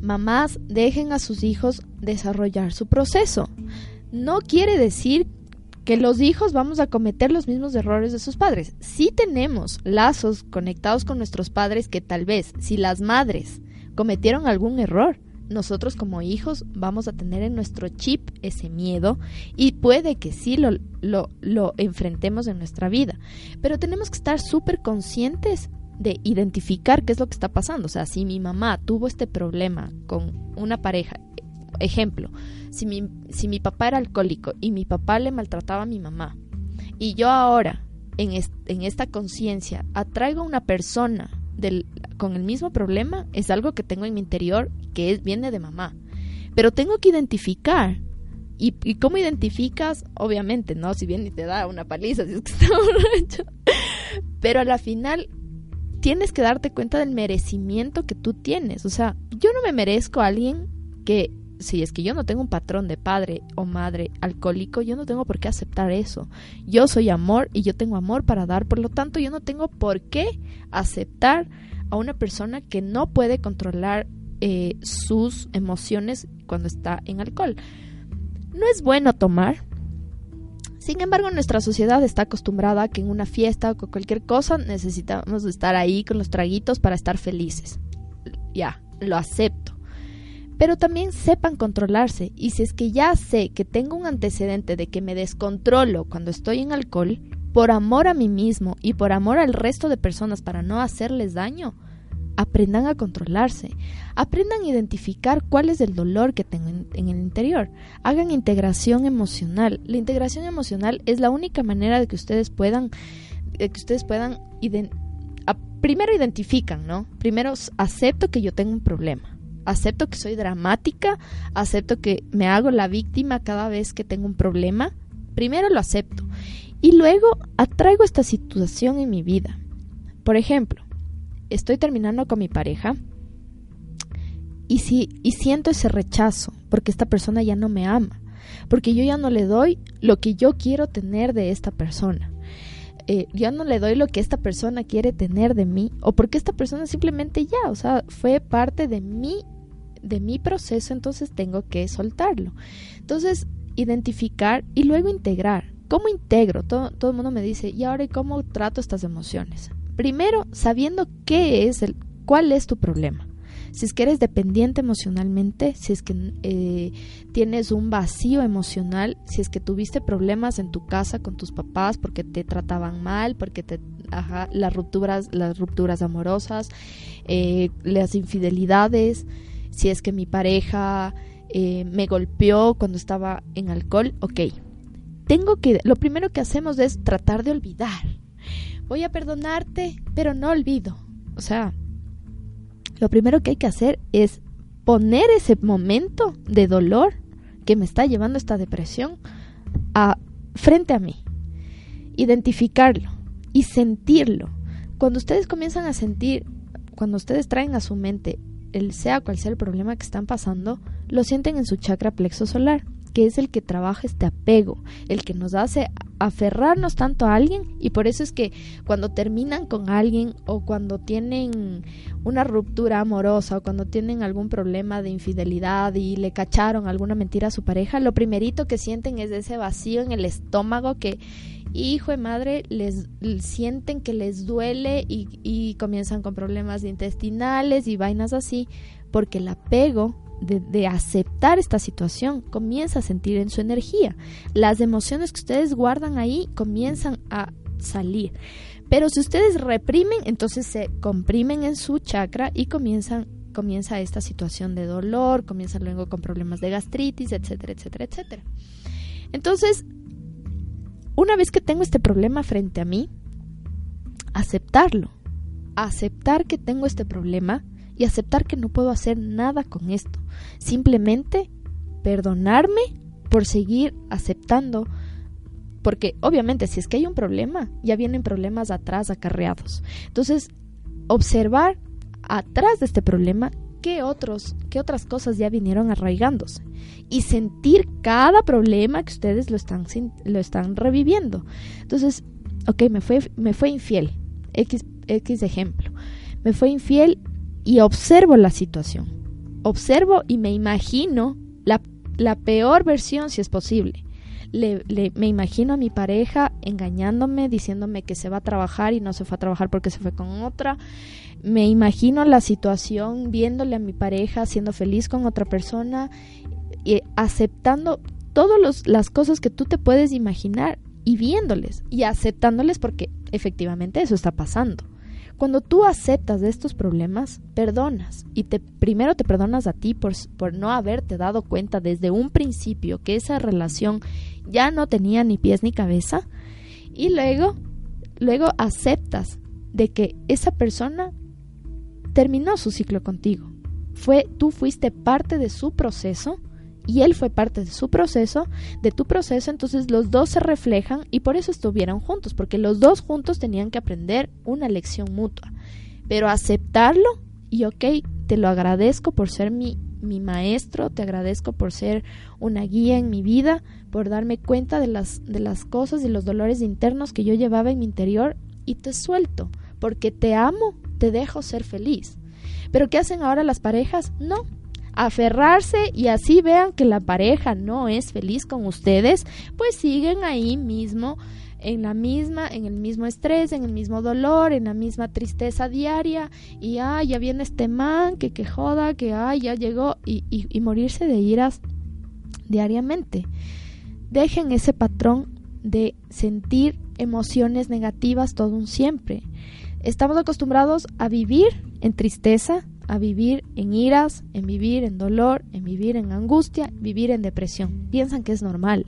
mamás dejen a sus hijos desarrollar su proceso. No quiere decir que los hijos vamos a cometer los mismos errores de sus padres. Sí tenemos lazos conectados con nuestros padres que tal vez si las madres cometieron algún error, nosotros como hijos vamos a tener en nuestro chip ese miedo y puede que sí lo, lo, lo enfrentemos en nuestra vida. Pero tenemos que estar súper conscientes de identificar qué es lo que está pasando. O sea, si mi mamá tuvo este problema con una pareja, ejemplo, si mi, si mi papá era alcohólico y mi papá le maltrataba a mi mamá, y yo ahora en, en esta conciencia atraigo a una persona del, con el mismo problema es algo que tengo en mi interior que es, viene de mamá. Pero tengo que identificar. ¿Y, ¿Y cómo identificas? Obviamente, ¿no? Si bien te da una paliza, si es que está borracho. Pero a la final tienes que darte cuenta del merecimiento que tú tienes. O sea, yo no me merezco a alguien que si es que yo no tengo un patrón de padre o madre alcohólico, yo no tengo por qué aceptar eso. Yo soy amor y yo tengo amor para dar, por lo tanto yo no tengo por qué aceptar a una persona que no puede controlar eh, sus emociones cuando está en alcohol. No es bueno tomar. Sin embargo, nuestra sociedad está acostumbrada a que en una fiesta o con cualquier cosa necesitamos estar ahí con los traguitos para estar felices. Ya, lo acepto pero también sepan controlarse y si es que ya sé que tengo un antecedente de que me descontrolo cuando estoy en alcohol, por amor a mí mismo y por amor al resto de personas para no hacerles daño, aprendan a controlarse, aprendan a identificar cuál es el dolor que tengo en, el interior, hagan integración emocional. La integración emocional es la única manera de que ustedes puedan, de que ustedes puedan, primero identifican, ¿no? Primero acepto que yo tengo un problema acepto que soy dramática, acepto que me hago la víctima cada vez que tengo un problema. Primero lo acepto y luego atraigo esta situación en mi vida. Por ejemplo, estoy terminando con mi pareja y, si, y siento ese rechazo porque esta persona ya no me ama, porque yo ya no le doy lo que yo quiero tener de esta persona. Eh, ya no le doy lo que esta persona quiere tener de mí o porque esta persona simplemente ya, o sea, fue parte de mí de mi proceso, entonces tengo que soltarlo. Entonces, identificar y luego integrar. ¿Cómo integro? Todo, todo el mundo me dice, ¿y ahora cómo trato estas emociones? Primero, sabiendo qué es el, cuál es tu problema. Si es que eres dependiente emocionalmente, si es que eh, tienes un vacío emocional, si es que tuviste problemas en tu casa con tus papás porque te trataban mal, porque te ajá, las rupturas, las rupturas amorosas, eh, las infidelidades, si es que mi pareja eh, me golpeó cuando estaba en alcohol, ok. Tengo que, lo primero que hacemos es tratar de olvidar. Voy a perdonarte, pero no olvido. O sea, lo primero que hay que hacer es poner ese momento de dolor que me está llevando esta depresión a, frente a mí. Identificarlo y sentirlo. Cuando ustedes comienzan a sentir, cuando ustedes traen a su mente sea cual sea el problema que están pasando, lo sienten en su chakra plexo solar, que es el que trabaja este apego, el que nos hace aferrarnos tanto a alguien y por eso es que cuando terminan con alguien o cuando tienen una ruptura amorosa o cuando tienen algún problema de infidelidad y le cacharon alguna mentira a su pareja, lo primerito que sienten es ese vacío en el estómago que hijo de madre les sienten que les duele y, comienzan con problemas intestinales y vainas así porque el apego de, aceptar esta situación, comienza a sentir en su energía. Las emociones que ustedes guardan ahí comienzan a salir. Pero si ustedes reprimen, entonces se comprimen en su chakra y comienzan comienza esta situación de dolor, comienza luego con problemas de gastritis, etcétera, etcétera, etcétera. Entonces, una vez que tengo este problema frente a mí, aceptarlo, aceptar que tengo este problema y aceptar que no puedo hacer nada con esto. Simplemente perdonarme por seguir aceptando. Porque obviamente si es que hay un problema, ya vienen problemas atrás acarreados. Entonces, observar atrás de este problema qué otros, qué otras cosas ya vinieron arraigándose y sentir cada problema que ustedes lo están lo están reviviendo. Entonces, ok, me fue me fue infiel. X X ejemplo. Me fue infiel y observo la situación observo y me imagino la, la peor versión si es posible. Le, me imagino a mi pareja engañándome, diciéndome que se va a trabajar y no se fue a trabajar porque se fue con otra. Me imagino la situación viéndole a mi pareja siendo feliz con otra persona y aceptando todas las cosas que tú te puedes imaginar y viéndoles y aceptándoles porque efectivamente eso está pasando. Cuando tú aceptas de estos problemas, perdonas y te primero te perdonas a ti por, por no haberte dado cuenta desde un principio que esa relación ya no tenía ni pies ni cabeza y luego luego aceptas de que esa persona terminó su ciclo contigo. Fue tú fuiste parte de su proceso y él fue parte de su proceso, de tu proceso, entonces los dos se reflejan y por eso estuvieron juntos, porque los dos juntos tenían que aprender una lección mutua. Pero aceptarlo y ok, te lo agradezco por ser mi, mi maestro, te agradezco por ser una guía en mi vida, por darme cuenta de las, de las cosas y los dolores internos que yo llevaba en mi interior y te suelto, porque te amo, te dejo ser feliz. Pero ¿qué hacen ahora las parejas? No, aferrarse y así vean que la pareja no es feliz con ustedes, pues siguen ahí mismo en la misma, en el mismo estrés, en el mismo dolor, en la misma tristeza diaria y ay, ya viene este man, que que joda, que ay, ya llegó y, y morirse de iras diariamente. Dejen ese patrón de sentir emociones negativas todo un siempre. Estamos acostumbrados a vivir en tristeza, a vivir en iras, en vivir en dolor, en vivir en angustia, vivir en depresión. Piensan que es normal.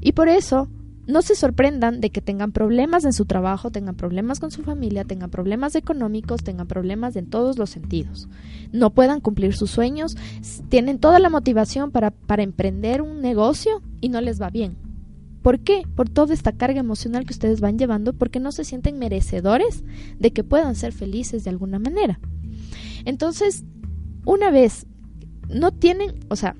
Y por eso no se sorprendan de que tengan problemas en su trabajo, tengan problemas con su familia, tengan problemas económicos, tengan problemas en todos los sentidos. No puedan cumplir sus sueños, tienen toda la motivación para, para emprender un negocio y no les va bien. ¿Por qué? Por toda esta carga emocional que ustedes van llevando porque no se sienten merecedores de que puedan ser felices de alguna manera. Entonces, una vez no tienen, o sea,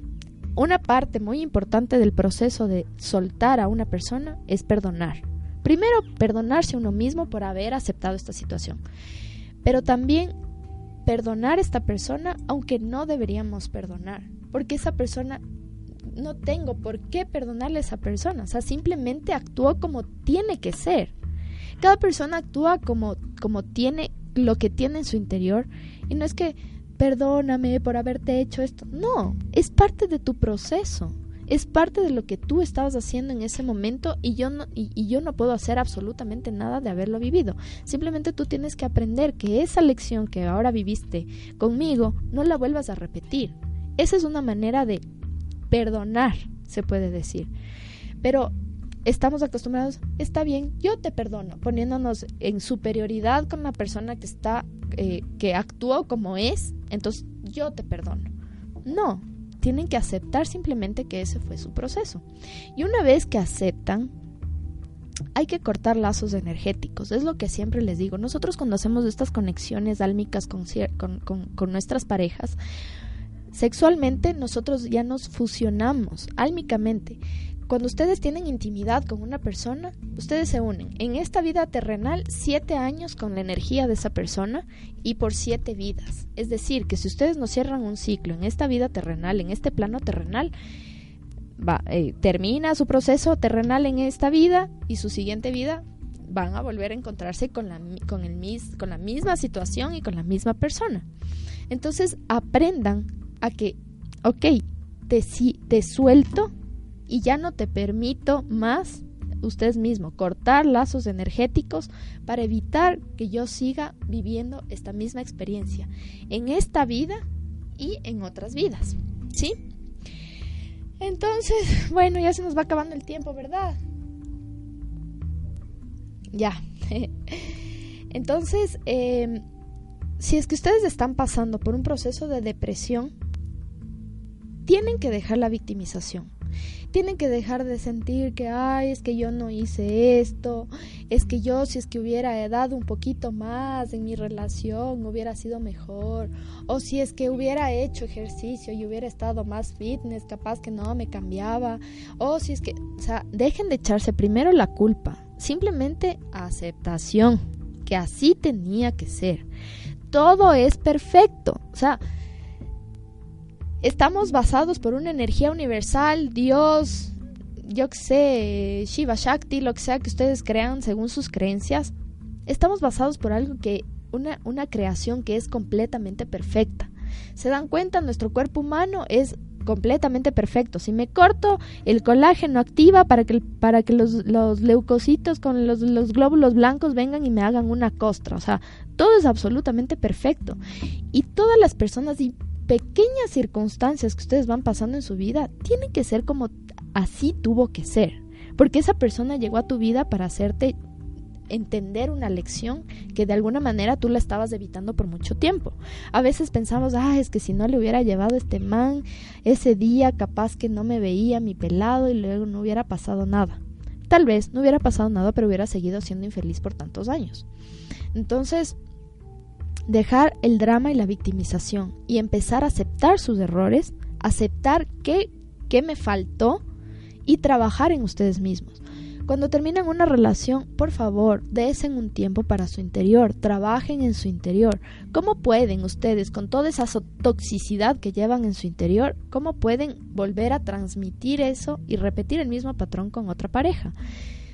una parte muy importante del proceso de soltar a una persona es perdonar. Primero, perdonarse a uno mismo por haber aceptado esta situación. Pero también perdonar a esta persona aunque no deberíamos perdonar. Porque esa persona, no tengo por qué perdonarle a esa persona. O sea, simplemente actuó como tiene que ser. Cada persona actúa como, como tiene lo que tiene en su interior y no es que perdóname por haberte hecho esto. No, es parte de tu proceso. Es parte de lo que tú estabas haciendo en ese momento y yo y yo no puedo hacer absolutamente nada de haberlo vivido. Simplemente tú tienes que aprender que esa lección que ahora viviste conmigo no la vuelvas a repetir. Esa es una manera de perdonar, se puede decir. Pero estamos acostumbrados, está bien, yo te perdono, poniéndonos en superioridad con la persona que está, eh, que actuó como es, entonces yo te perdono. No, tienen que aceptar simplemente que ese fue su proceso. Y una vez que aceptan, hay que cortar lazos energéticos, es lo que siempre les digo. Nosotros cuando hacemos estas conexiones álmicas con, con, con, con nuestras parejas, sexualmente nosotros ya nos fusionamos álmicamente. Cuando ustedes tienen intimidad con una persona, ustedes se unen en esta vida terrenal siete años con la energía de esa persona y por siete vidas. Es decir, que si ustedes no cierran un ciclo en esta vida terrenal, en este plano terrenal, va, eh, termina su proceso terrenal en esta vida y su siguiente vida van a volver a encontrarse con la, con, el con la misma situación y con la misma persona. Entonces aprendan a que, ok, te, te suelto y ya no te permito más ustedes mismos cortar lazos energéticos para evitar que yo siga viviendo esta misma experiencia en esta vida y en otras vidas. ¿Sí? Entonces, bueno, ya se nos va acabando el tiempo, ¿verdad? Ya. Entonces, eh, si es que ustedes están pasando por un proceso de depresión, tienen que dejar la victimización. Tienen que dejar de sentir que, ay, es que yo no hice esto, es que yo si es que hubiera dado un poquito más en mi relación hubiera sido mejor, o si es que hubiera hecho ejercicio y hubiera estado más fitness, capaz que no me cambiaba, o si es que, o sea, dejen de echarse primero la culpa, simplemente aceptación, que así tenía que ser. Todo es perfecto, o sea, estamos basados por una energía universal, Dios, yo que sé, Shiva Shakti, lo que sea que ustedes crean según sus creencias. Estamos basados por algo que, una, una creación que es completamente perfecta. ¿Se dan cuenta? Nuestro cuerpo humano es completamente perfecto. Si me corto, el colágeno activa para que, para que los, los leucocitos con los, los, glóbulos blancos vengan y me hagan una costra. O sea, todo es absolutamente perfecto. Y todas las personas, pequeñas circunstancias que ustedes van pasando en su vida tienen que ser como así tuvo que ser. Porque esa persona llegó a tu vida para hacerte entender una lección que de alguna manera tú la estabas evitando por mucho tiempo. A veces pensamos, ah, es que si no le hubiera llevado este man ese día, capaz que no me veía mi pelado y luego no hubiera pasado nada. Tal vez no hubiera pasado nada, pero hubiera seguido siendo infeliz por tantos años. Entonces, dejar el drama y la victimización y empezar a aceptar sus errores, aceptar qué, qué me faltó y trabajar en ustedes mismos. Cuando terminan una relación, por favor, desen un tiempo para su interior, trabajen en su interior. ¿Cómo pueden ustedes, con toda esa toxicidad que llevan en su interior, cómo pueden volver a transmitir eso y repetir el mismo patrón con otra pareja?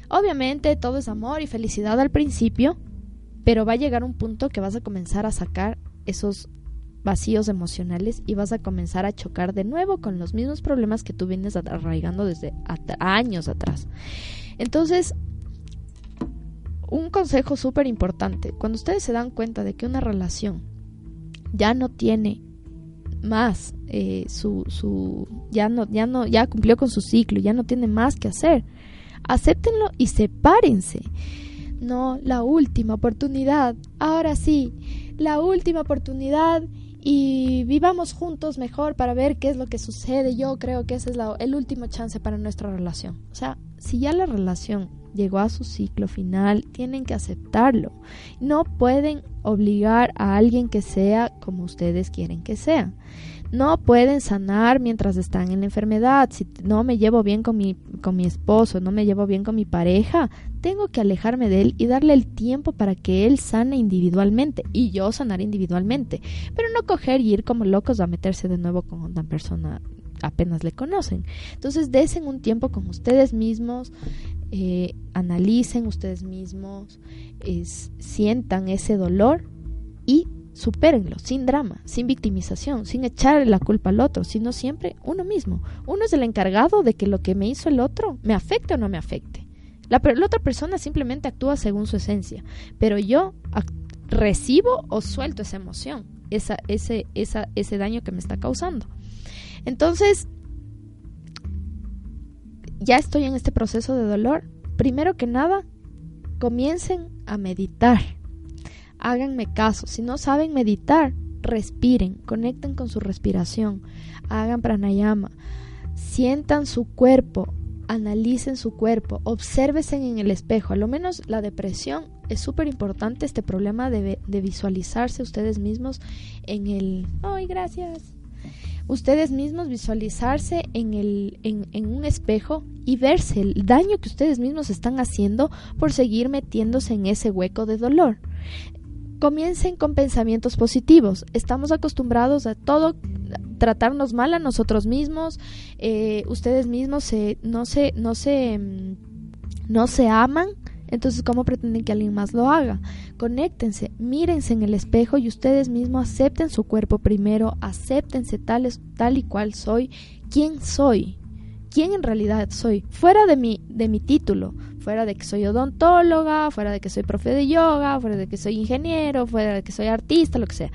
Obviamente todo es amor y felicidad al principio, pero va a llegar un punto que vas a comenzar a sacar esos vacíos emocionales y vas a comenzar a chocar de nuevo con los mismos problemas que tú vienes arraigando desde años atrás. Entonces, un consejo súper importante, cuando ustedes se dan cuenta de que una relación ya no tiene más eh, su, su ya no ya no ya cumplió con su ciclo ya no tiene más que hacer acéptenlo y sepárense no, la última oportunidad. Ahora sí, la última oportunidad y vivamos juntos mejor para ver qué es lo que sucede. Yo creo que ese es el último chance para nuestra relación. O sea, si ya la relación llegó a su ciclo final, tienen que aceptarlo. No pueden obligar a alguien que sea como ustedes quieren que sea no pueden sanar mientras están en la enfermedad. Si no me llevo bien con mi, con mi esposo, no me llevo bien con mi pareja, tengo que alejarme de él y darle el tiempo para que él sane individualmente y yo sanar individualmente. Pero no coger y ir como locos a meterse de nuevo con una persona apenas le conocen. Entonces, desen un tiempo con ustedes mismos, eh, analicen ustedes mismos, sientan ese dolor y supérenlo, sin drama, sin victimización, sin echarle la culpa al otro, sino siempre uno mismo. Uno es el encargado de que lo que me hizo el otro me afecte o no me afecte. La, la otra persona simplemente actúa según su esencia, pero yo recibo o suelto esa emoción, esa, ese, ese daño que me está causando. Entonces, ya estoy en este proceso de dolor. Primero que nada, comiencen a meditar háganme caso. Si no saben meditar, respiren, conecten con su respiración, hagan pranayama, sientan su cuerpo, analicen su cuerpo, obsérvense en el espejo. A lo menos la depresión es súper importante, este problema de, de, visualizarse ustedes mismos en el... ¡Ay, gracias! Ustedes mismos visualizarse en, el, en, en un espejo y verse el daño que ustedes mismos están haciendo por seguir metiéndose en ese hueco de dolor. Comiencen con pensamientos positivos. Estamos acostumbrados a todo tratarnos mal a nosotros mismos. Eh, ustedes mismos se, no se, no se, mm, no se aman. Entonces, ¿cómo pretenden que alguien más lo haga? Conéctense, mírense en el espejo y ustedes mismos acepten su cuerpo primero, acéptense tal, tal y cual soy, quién soy, quién en realidad soy, fuera de mi, de mi título, fuera de que soy odontóloga, fuera de que soy profe de yoga, fuera de que soy ingeniero, fuera de que soy artista, lo que sea.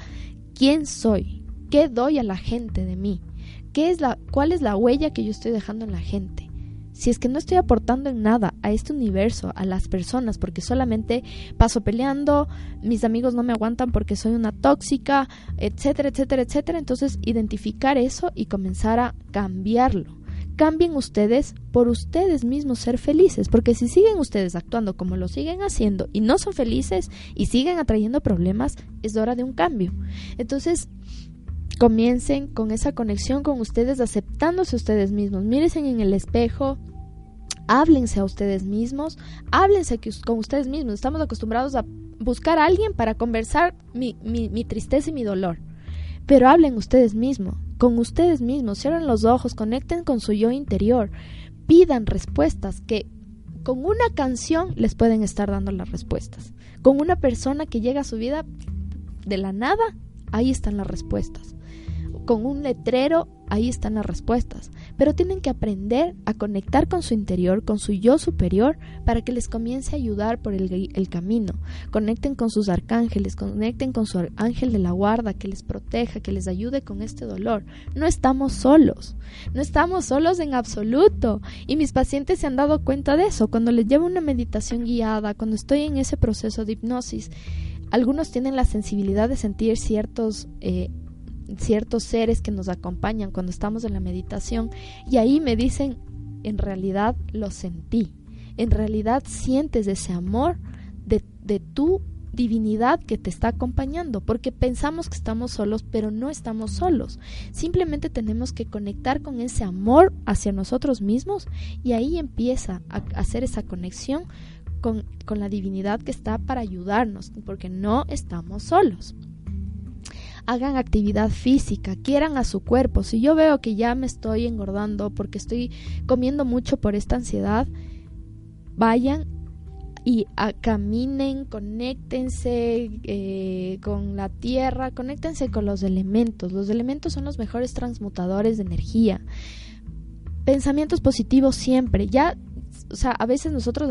¿Quién soy? ¿Qué doy a la gente de mí? ¿Qué es la, ¿Cuál es la huella que yo estoy dejando en la gente? Si es que no estoy aportando en nada a este universo, a las personas, porque solamente paso peleando, mis amigos no me aguantan porque soy una tóxica, etcétera, etcétera, etcétera, entonces identificar eso y comenzar a cambiarlo cambien ustedes por ustedes mismos ser felices, porque si siguen ustedes actuando como lo siguen haciendo y no son felices y siguen atrayendo problemas, es hora de un cambio. Entonces, comiencen con esa conexión con ustedes, aceptándose ustedes mismos, mírense en el espejo, háblense a ustedes mismos, háblense con ustedes mismos. Estamos acostumbrados a buscar a alguien para conversar mi, mi, mi tristeza y mi dolor. Pero hablen ustedes mismos, con ustedes mismos, cierren los ojos, conecten con su yo interior, pidan respuestas que con una canción les pueden estar dando las respuestas. Con una persona que llega a su vida de la nada, ahí están las respuestas. Con un letrero, ahí están las respuestas pero tienen que aprender a conectar con su interior, con su yo superior, para que les comience a ayudar por el, el, camino. Conecten con sus arcángeles, conecten con su ángel de la guarda, que les proteja, que les ayude con este dolor. No estamos solos, no estamos solos en absoluto. Y mis pacientes se han dado cuenta de eso. Cuando les llevo una meditación guiada, cuando estoy en ese proceso de hipnosis, algunos tienen la sensibilidad de sentir ciertos eh, ciertos seres que nos acompañan cuando estamos en la meditación y ahí me dicen, en realidad lo sentí, en realidad sientes ese amor de, de tu divinidad que te está acompañando, porque pensamos que estamos solos, pero no estamos solos. Simplemente tenemos que conectar con ese amor hacia nosotros mismos y ahí empieza a hacer esa conexión con, con la divinidad que está para ayudarnos, porque no estamos solos hagan actividad física, quieran a su cuerpo. Si yo veo que ya me estoy engordando porque estoy comiendo mucho por esta ansiedad, vayan y caminen, conéctense eh, con la tierra, conéctense con los elementos. Los elementos son los mejores transmutadores de energía. Pensamientos positivos siempre. Ya o sea, a veces nosotros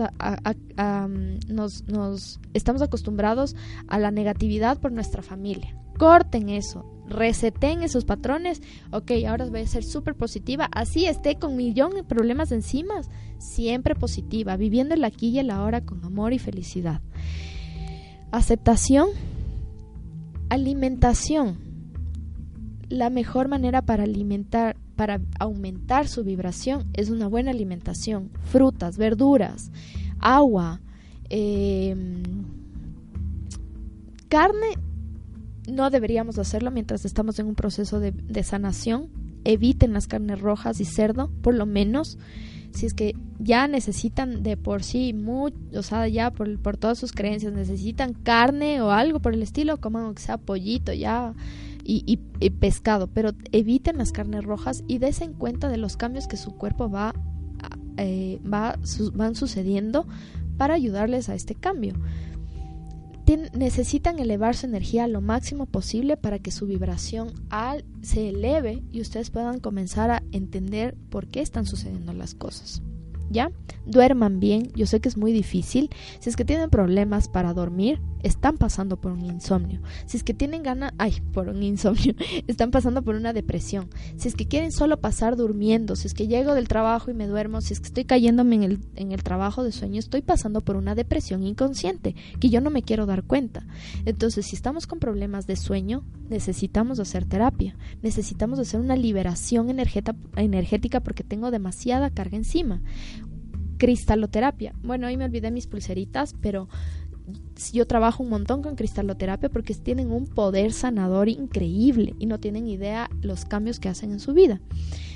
nos, nos, estamos acostumbrados a la negatividad por nuestra familia corten eso, reseten esos patrones, ok, ahora voy a ser súper positiva, así esté con millón de problemas encima, siempre positiva, viviendo el aquí y el ahora con amor y felicidad. Aceptación, alimentación. La mejor manera para alimentar, para aumentar su vibración es una buena alimentación, frutas, verduras, agua, em, carne no deberíamos hacerlo mientras estamos en un proceso de, sanación. Eviten las carnes rojas y cerdo, por lo menos. Si es que ya necesitan de por sí, o sea, ya por, por todas sus creencias, necesitan carne o algo por el estilo, coman aunque sea pollito ya y, pescado, pero eviten las carnes rojas y desen cuenta de los cambios que su cuerpo va, eh, va van sucediendo para ayudarles a este cambio necesitan elevar su energía lo máximo posible para que su vibración al, se eleve y ustedes puedan comenzar a entender por qué están sucediendo las cosas. ¿Ya? Duerman bien, yo sé que es muy difícil. Si es que tienen problemas para dormir, están pasando por un insomnio. Si es que tienen ganas, ay, por un insomnio, están pasando por una depresión. Si es que quieren solo pasar durmiendo, si es que llego del trabajo y me duermo, si es que estoy cayéndome en el, en el trabajo de sueño, estoy pasando por una depresión inconsciente que yo no me quiero dar cuenta. Entonces, si estamos con problemas de sueño, necesitamos hacer terapia, necesitamos hacer una liberación energética porque tengo demasiada carga encima cristaloterapia. Bueno, hoy me olvidé mis pulseritas, pero yo trabajo un montón con cristaloterapia porque tienen un poder sanador increíble y no tienen idea los cambios que hacen en su vida.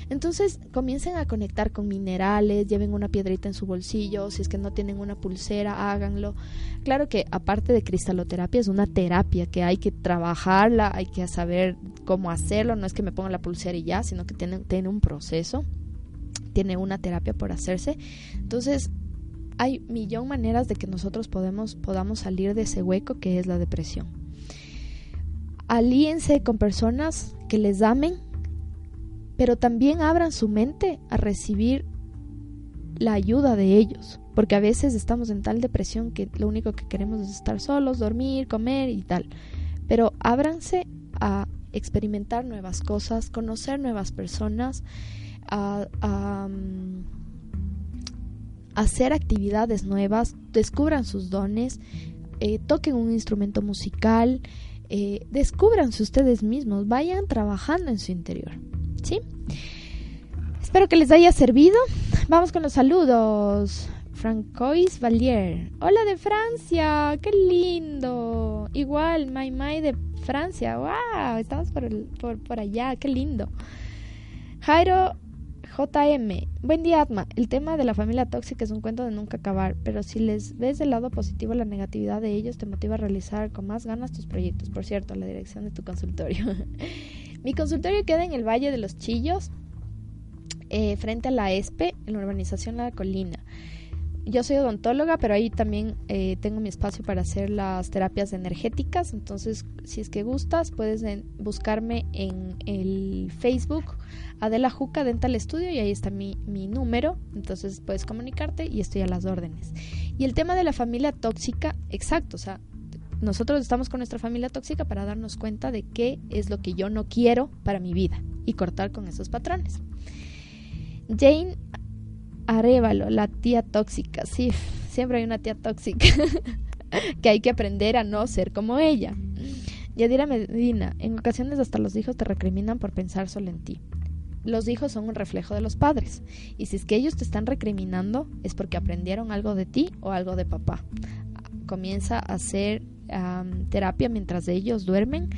Entonces comiencen a conectar con minerales, lleven una piedrita en su bolsillo, si es que no tienen una pulsera, háganlo. Claro que aparte de cristaloterapia es una terapia que hay que trabajarla, hay que saber cómo hacerlo, no es que me ponga la pulsera y ya, sino que tiene, tiene un proceso tiene una terapia por hacerse. Entonces, hay millón maneras de que nosotros podemos, podamos salir de ese hueco que es la depresión. Alíense con personas que les amen, pero también abran su mente a recibir la ayuda de ellos, porque a veces estamos en tal depresión que lo único que queremos es estar solos, dormir, comer y tal. Pero ábranse a experimentar nuevas cosas, conocer nuevas personas a, mm, hacer actividades nuevas, descubran sus dones, eh, toquen un instrumento musical, eh, descubranse ustedes mismos, vayan trabajando en su interior. ¿Sí? Espero que les haya servido. Vamos con los saludos. Francois Valier. Hola de Francia, qué lindo. Igual, Mai de Francia. Wow, estamos por, por, por allá, qué lindo. Jairo JM, buen día Atma. El tema de la familia tóxica es un cuento de nunca acabar, pero si les ves del lado positivo la negatividad de ellos te motiva a realizar con más ganas tus proyectos. Por cierto, la dirección de tu consultorio. Mi consultorio queda en el Valle de los Chillos, eh, frente a la ESPE, en la urbanización La Colina yo soy odontóloga, pero ahí también eh, tengo mi espacio para hacer las terapias energéticas. Entonces, si es que gustas, puedes buscarme en el Facebook Adela Juca Dental Studio y ahí está mi, mi número. Entonces puedes comunicarte y estoy a las órdenes. Y el tema de la familia tóxica, exacto, o sea, nosotros estamos con nuestra familia tóxica para darnos cuenta de qué es lo que yo no quiero para mi vida y cortar con esos patrones. Jane Arévalo, la tía tóxica. Sí, siempre hay una tía tóxica que hay que aprender a no ser como ella. Yadira Medina, en ocasiones hasta los hijos te recriminan por pensar solo en ti. Los hijos son un reflejo de los padres, y si es que ellos te están recriminando es porque aprendieron algo de ti o algo de papá. Comienza a hacer terapia mientras ellos duermen,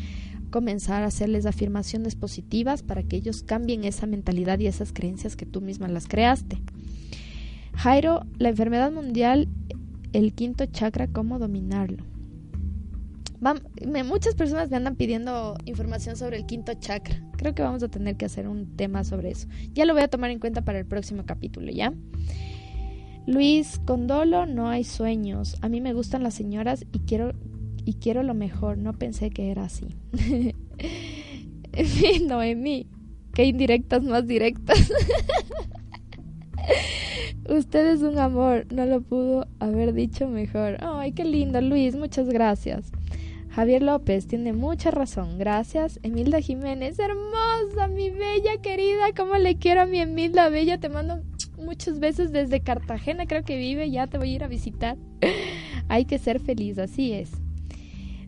comenzar a hacerles afirmaciones positivas para que ellos cambien esa mentalidad y esas creencias que tú misma las creaste. Jairo, la enfermedad mundial, el quinto chakra, cómo dominarlo. muchas personas me andan pidiendo información sobre el quinto chakra. Creo que vamos a tener que hacer un tema sobre eso. Ya lo voy a tomar en cuenta para el próximo capítulo, ¿ya? Luis Condolo, no hay sueños. A mí me gustan las señoras y quiero y quiero lo mejor. No pensé que era así. en fin, Noemí, qué indirectas más directas. Usted es un amor, no lo pudo haber dicho mejor. Ay, qué lindo, Luis, muchas gracias. Javier López tiene mucha razón, gracias. Emilda Jiménez, hermosa, mi bella querida, cómo le quiero a mi Emilda Bella, te mando muchos besos desde Cartagena, creo que vive, ya te voy a ir a visitar. Hay que ser feliz, así es.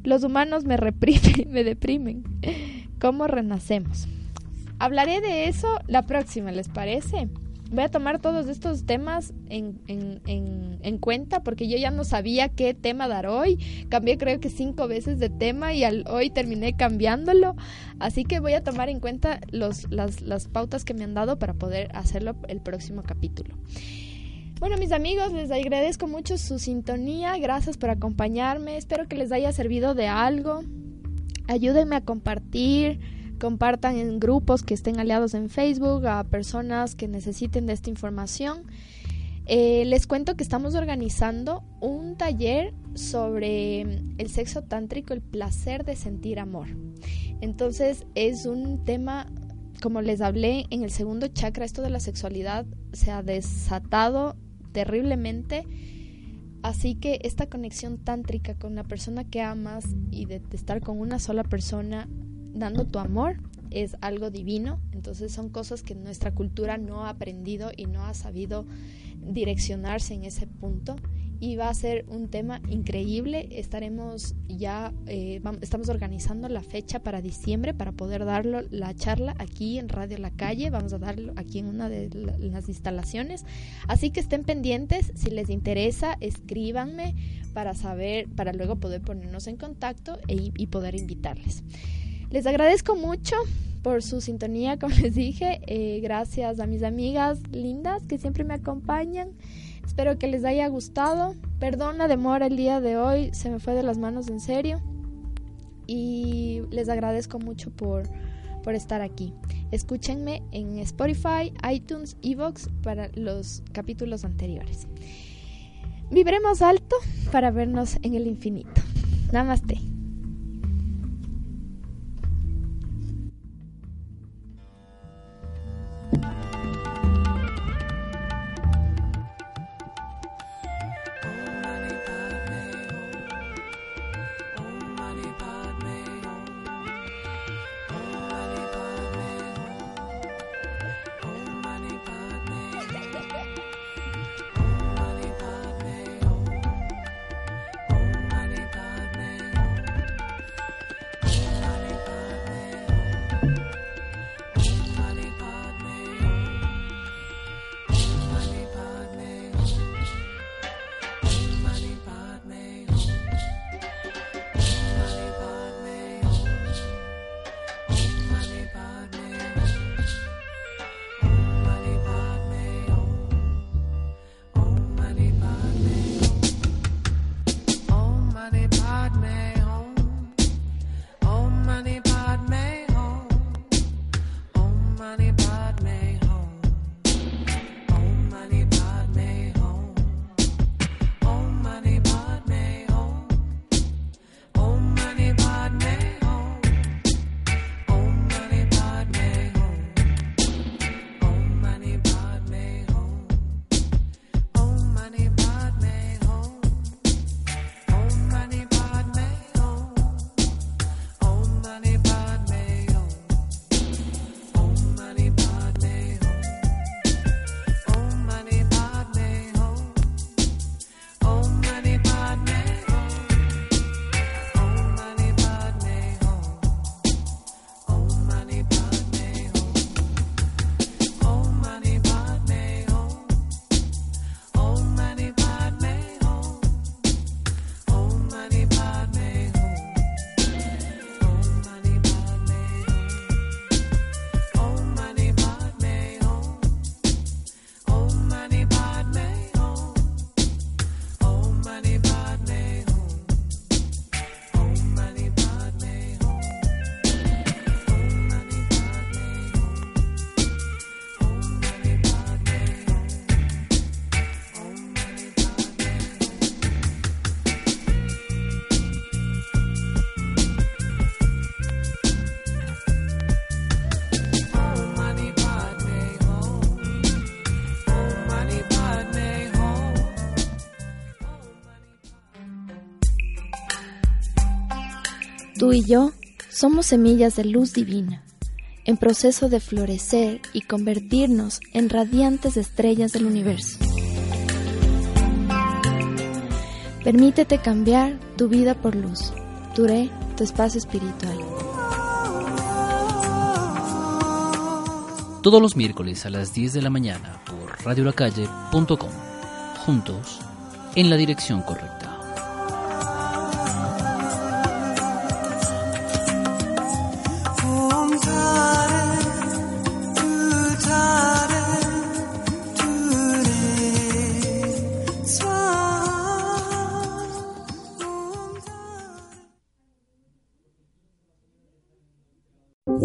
Los humanos me reprimen, me deprimen. ¿Cómo renacemos? Hablaré de eso la próxima, ¿les parece? Voy a tomar todos estos temas en, en, cuenta porque yo ya no sabía qué tema dar hoy. Cambié creo que cinco veces de tema y al, hoy terminé cambiándolo. Así que voy a tomar en cuenta los, las, las pautas que me han dado para poder hacerlo el próximo capítulo. Bueno, mis amigos, les agradezco mucho su sintonía. Gracias por acompañarme. Espero que les haya servido de algo. Ayúdenme a compartir compartan en grupos que estén aliados en Facebook a personas que necesiten de esta información. Eh, les cuento que estamos organizando un taller sobre el sexo tántrico, el placer de sentir amor. Entonces es un tema, como les hablé en el segundo chakra, esto de la sexualidad se ha desatado terriblemente. Así que esta conexión tántrica con la persona que amas y de, de estar con una sola persona dando tu amor es algo divino. Entonces son cosas que nuestra cultura no ha aprendido y no ha sabido direccionarse en ese punto y va a ser un tema increíble. Estaremos ya, eh, estamos organizando la fecha para diciembre para poder darlo la charla aquí en Radio La Calle. Vamos a darlo aquí en una de las instalaciones. Así que estén pendientes. Si les interesa, escríbanme para saber, para luego poder ponernos en contacto e, y poder invitarles. Les agradezco mucho por su sintonía, como les dije. Eh, gracias a mis amigas lindas que siempre me acompañan. Espero que les haya gustado. Perdón la demora el día de hoy, se me fue de las manos en serio. Y les agradezco mucho por, por estar aquí. Escúchenme en Spotify, iTunes, Evox para los capítulos anteriores. Vibremos alto para vernos en el infinito. Namaste. Tú y yo somos semillas de luz divina, en proceso de florecer y convertirnos en radiantes estrellas del universo. Permítete cambiar tu vida por luz. Duré tu espacio espiritual. Todos los miércoles a las 10 de la mañana por radiolacalle.com. Juntos, en la dirección correcta.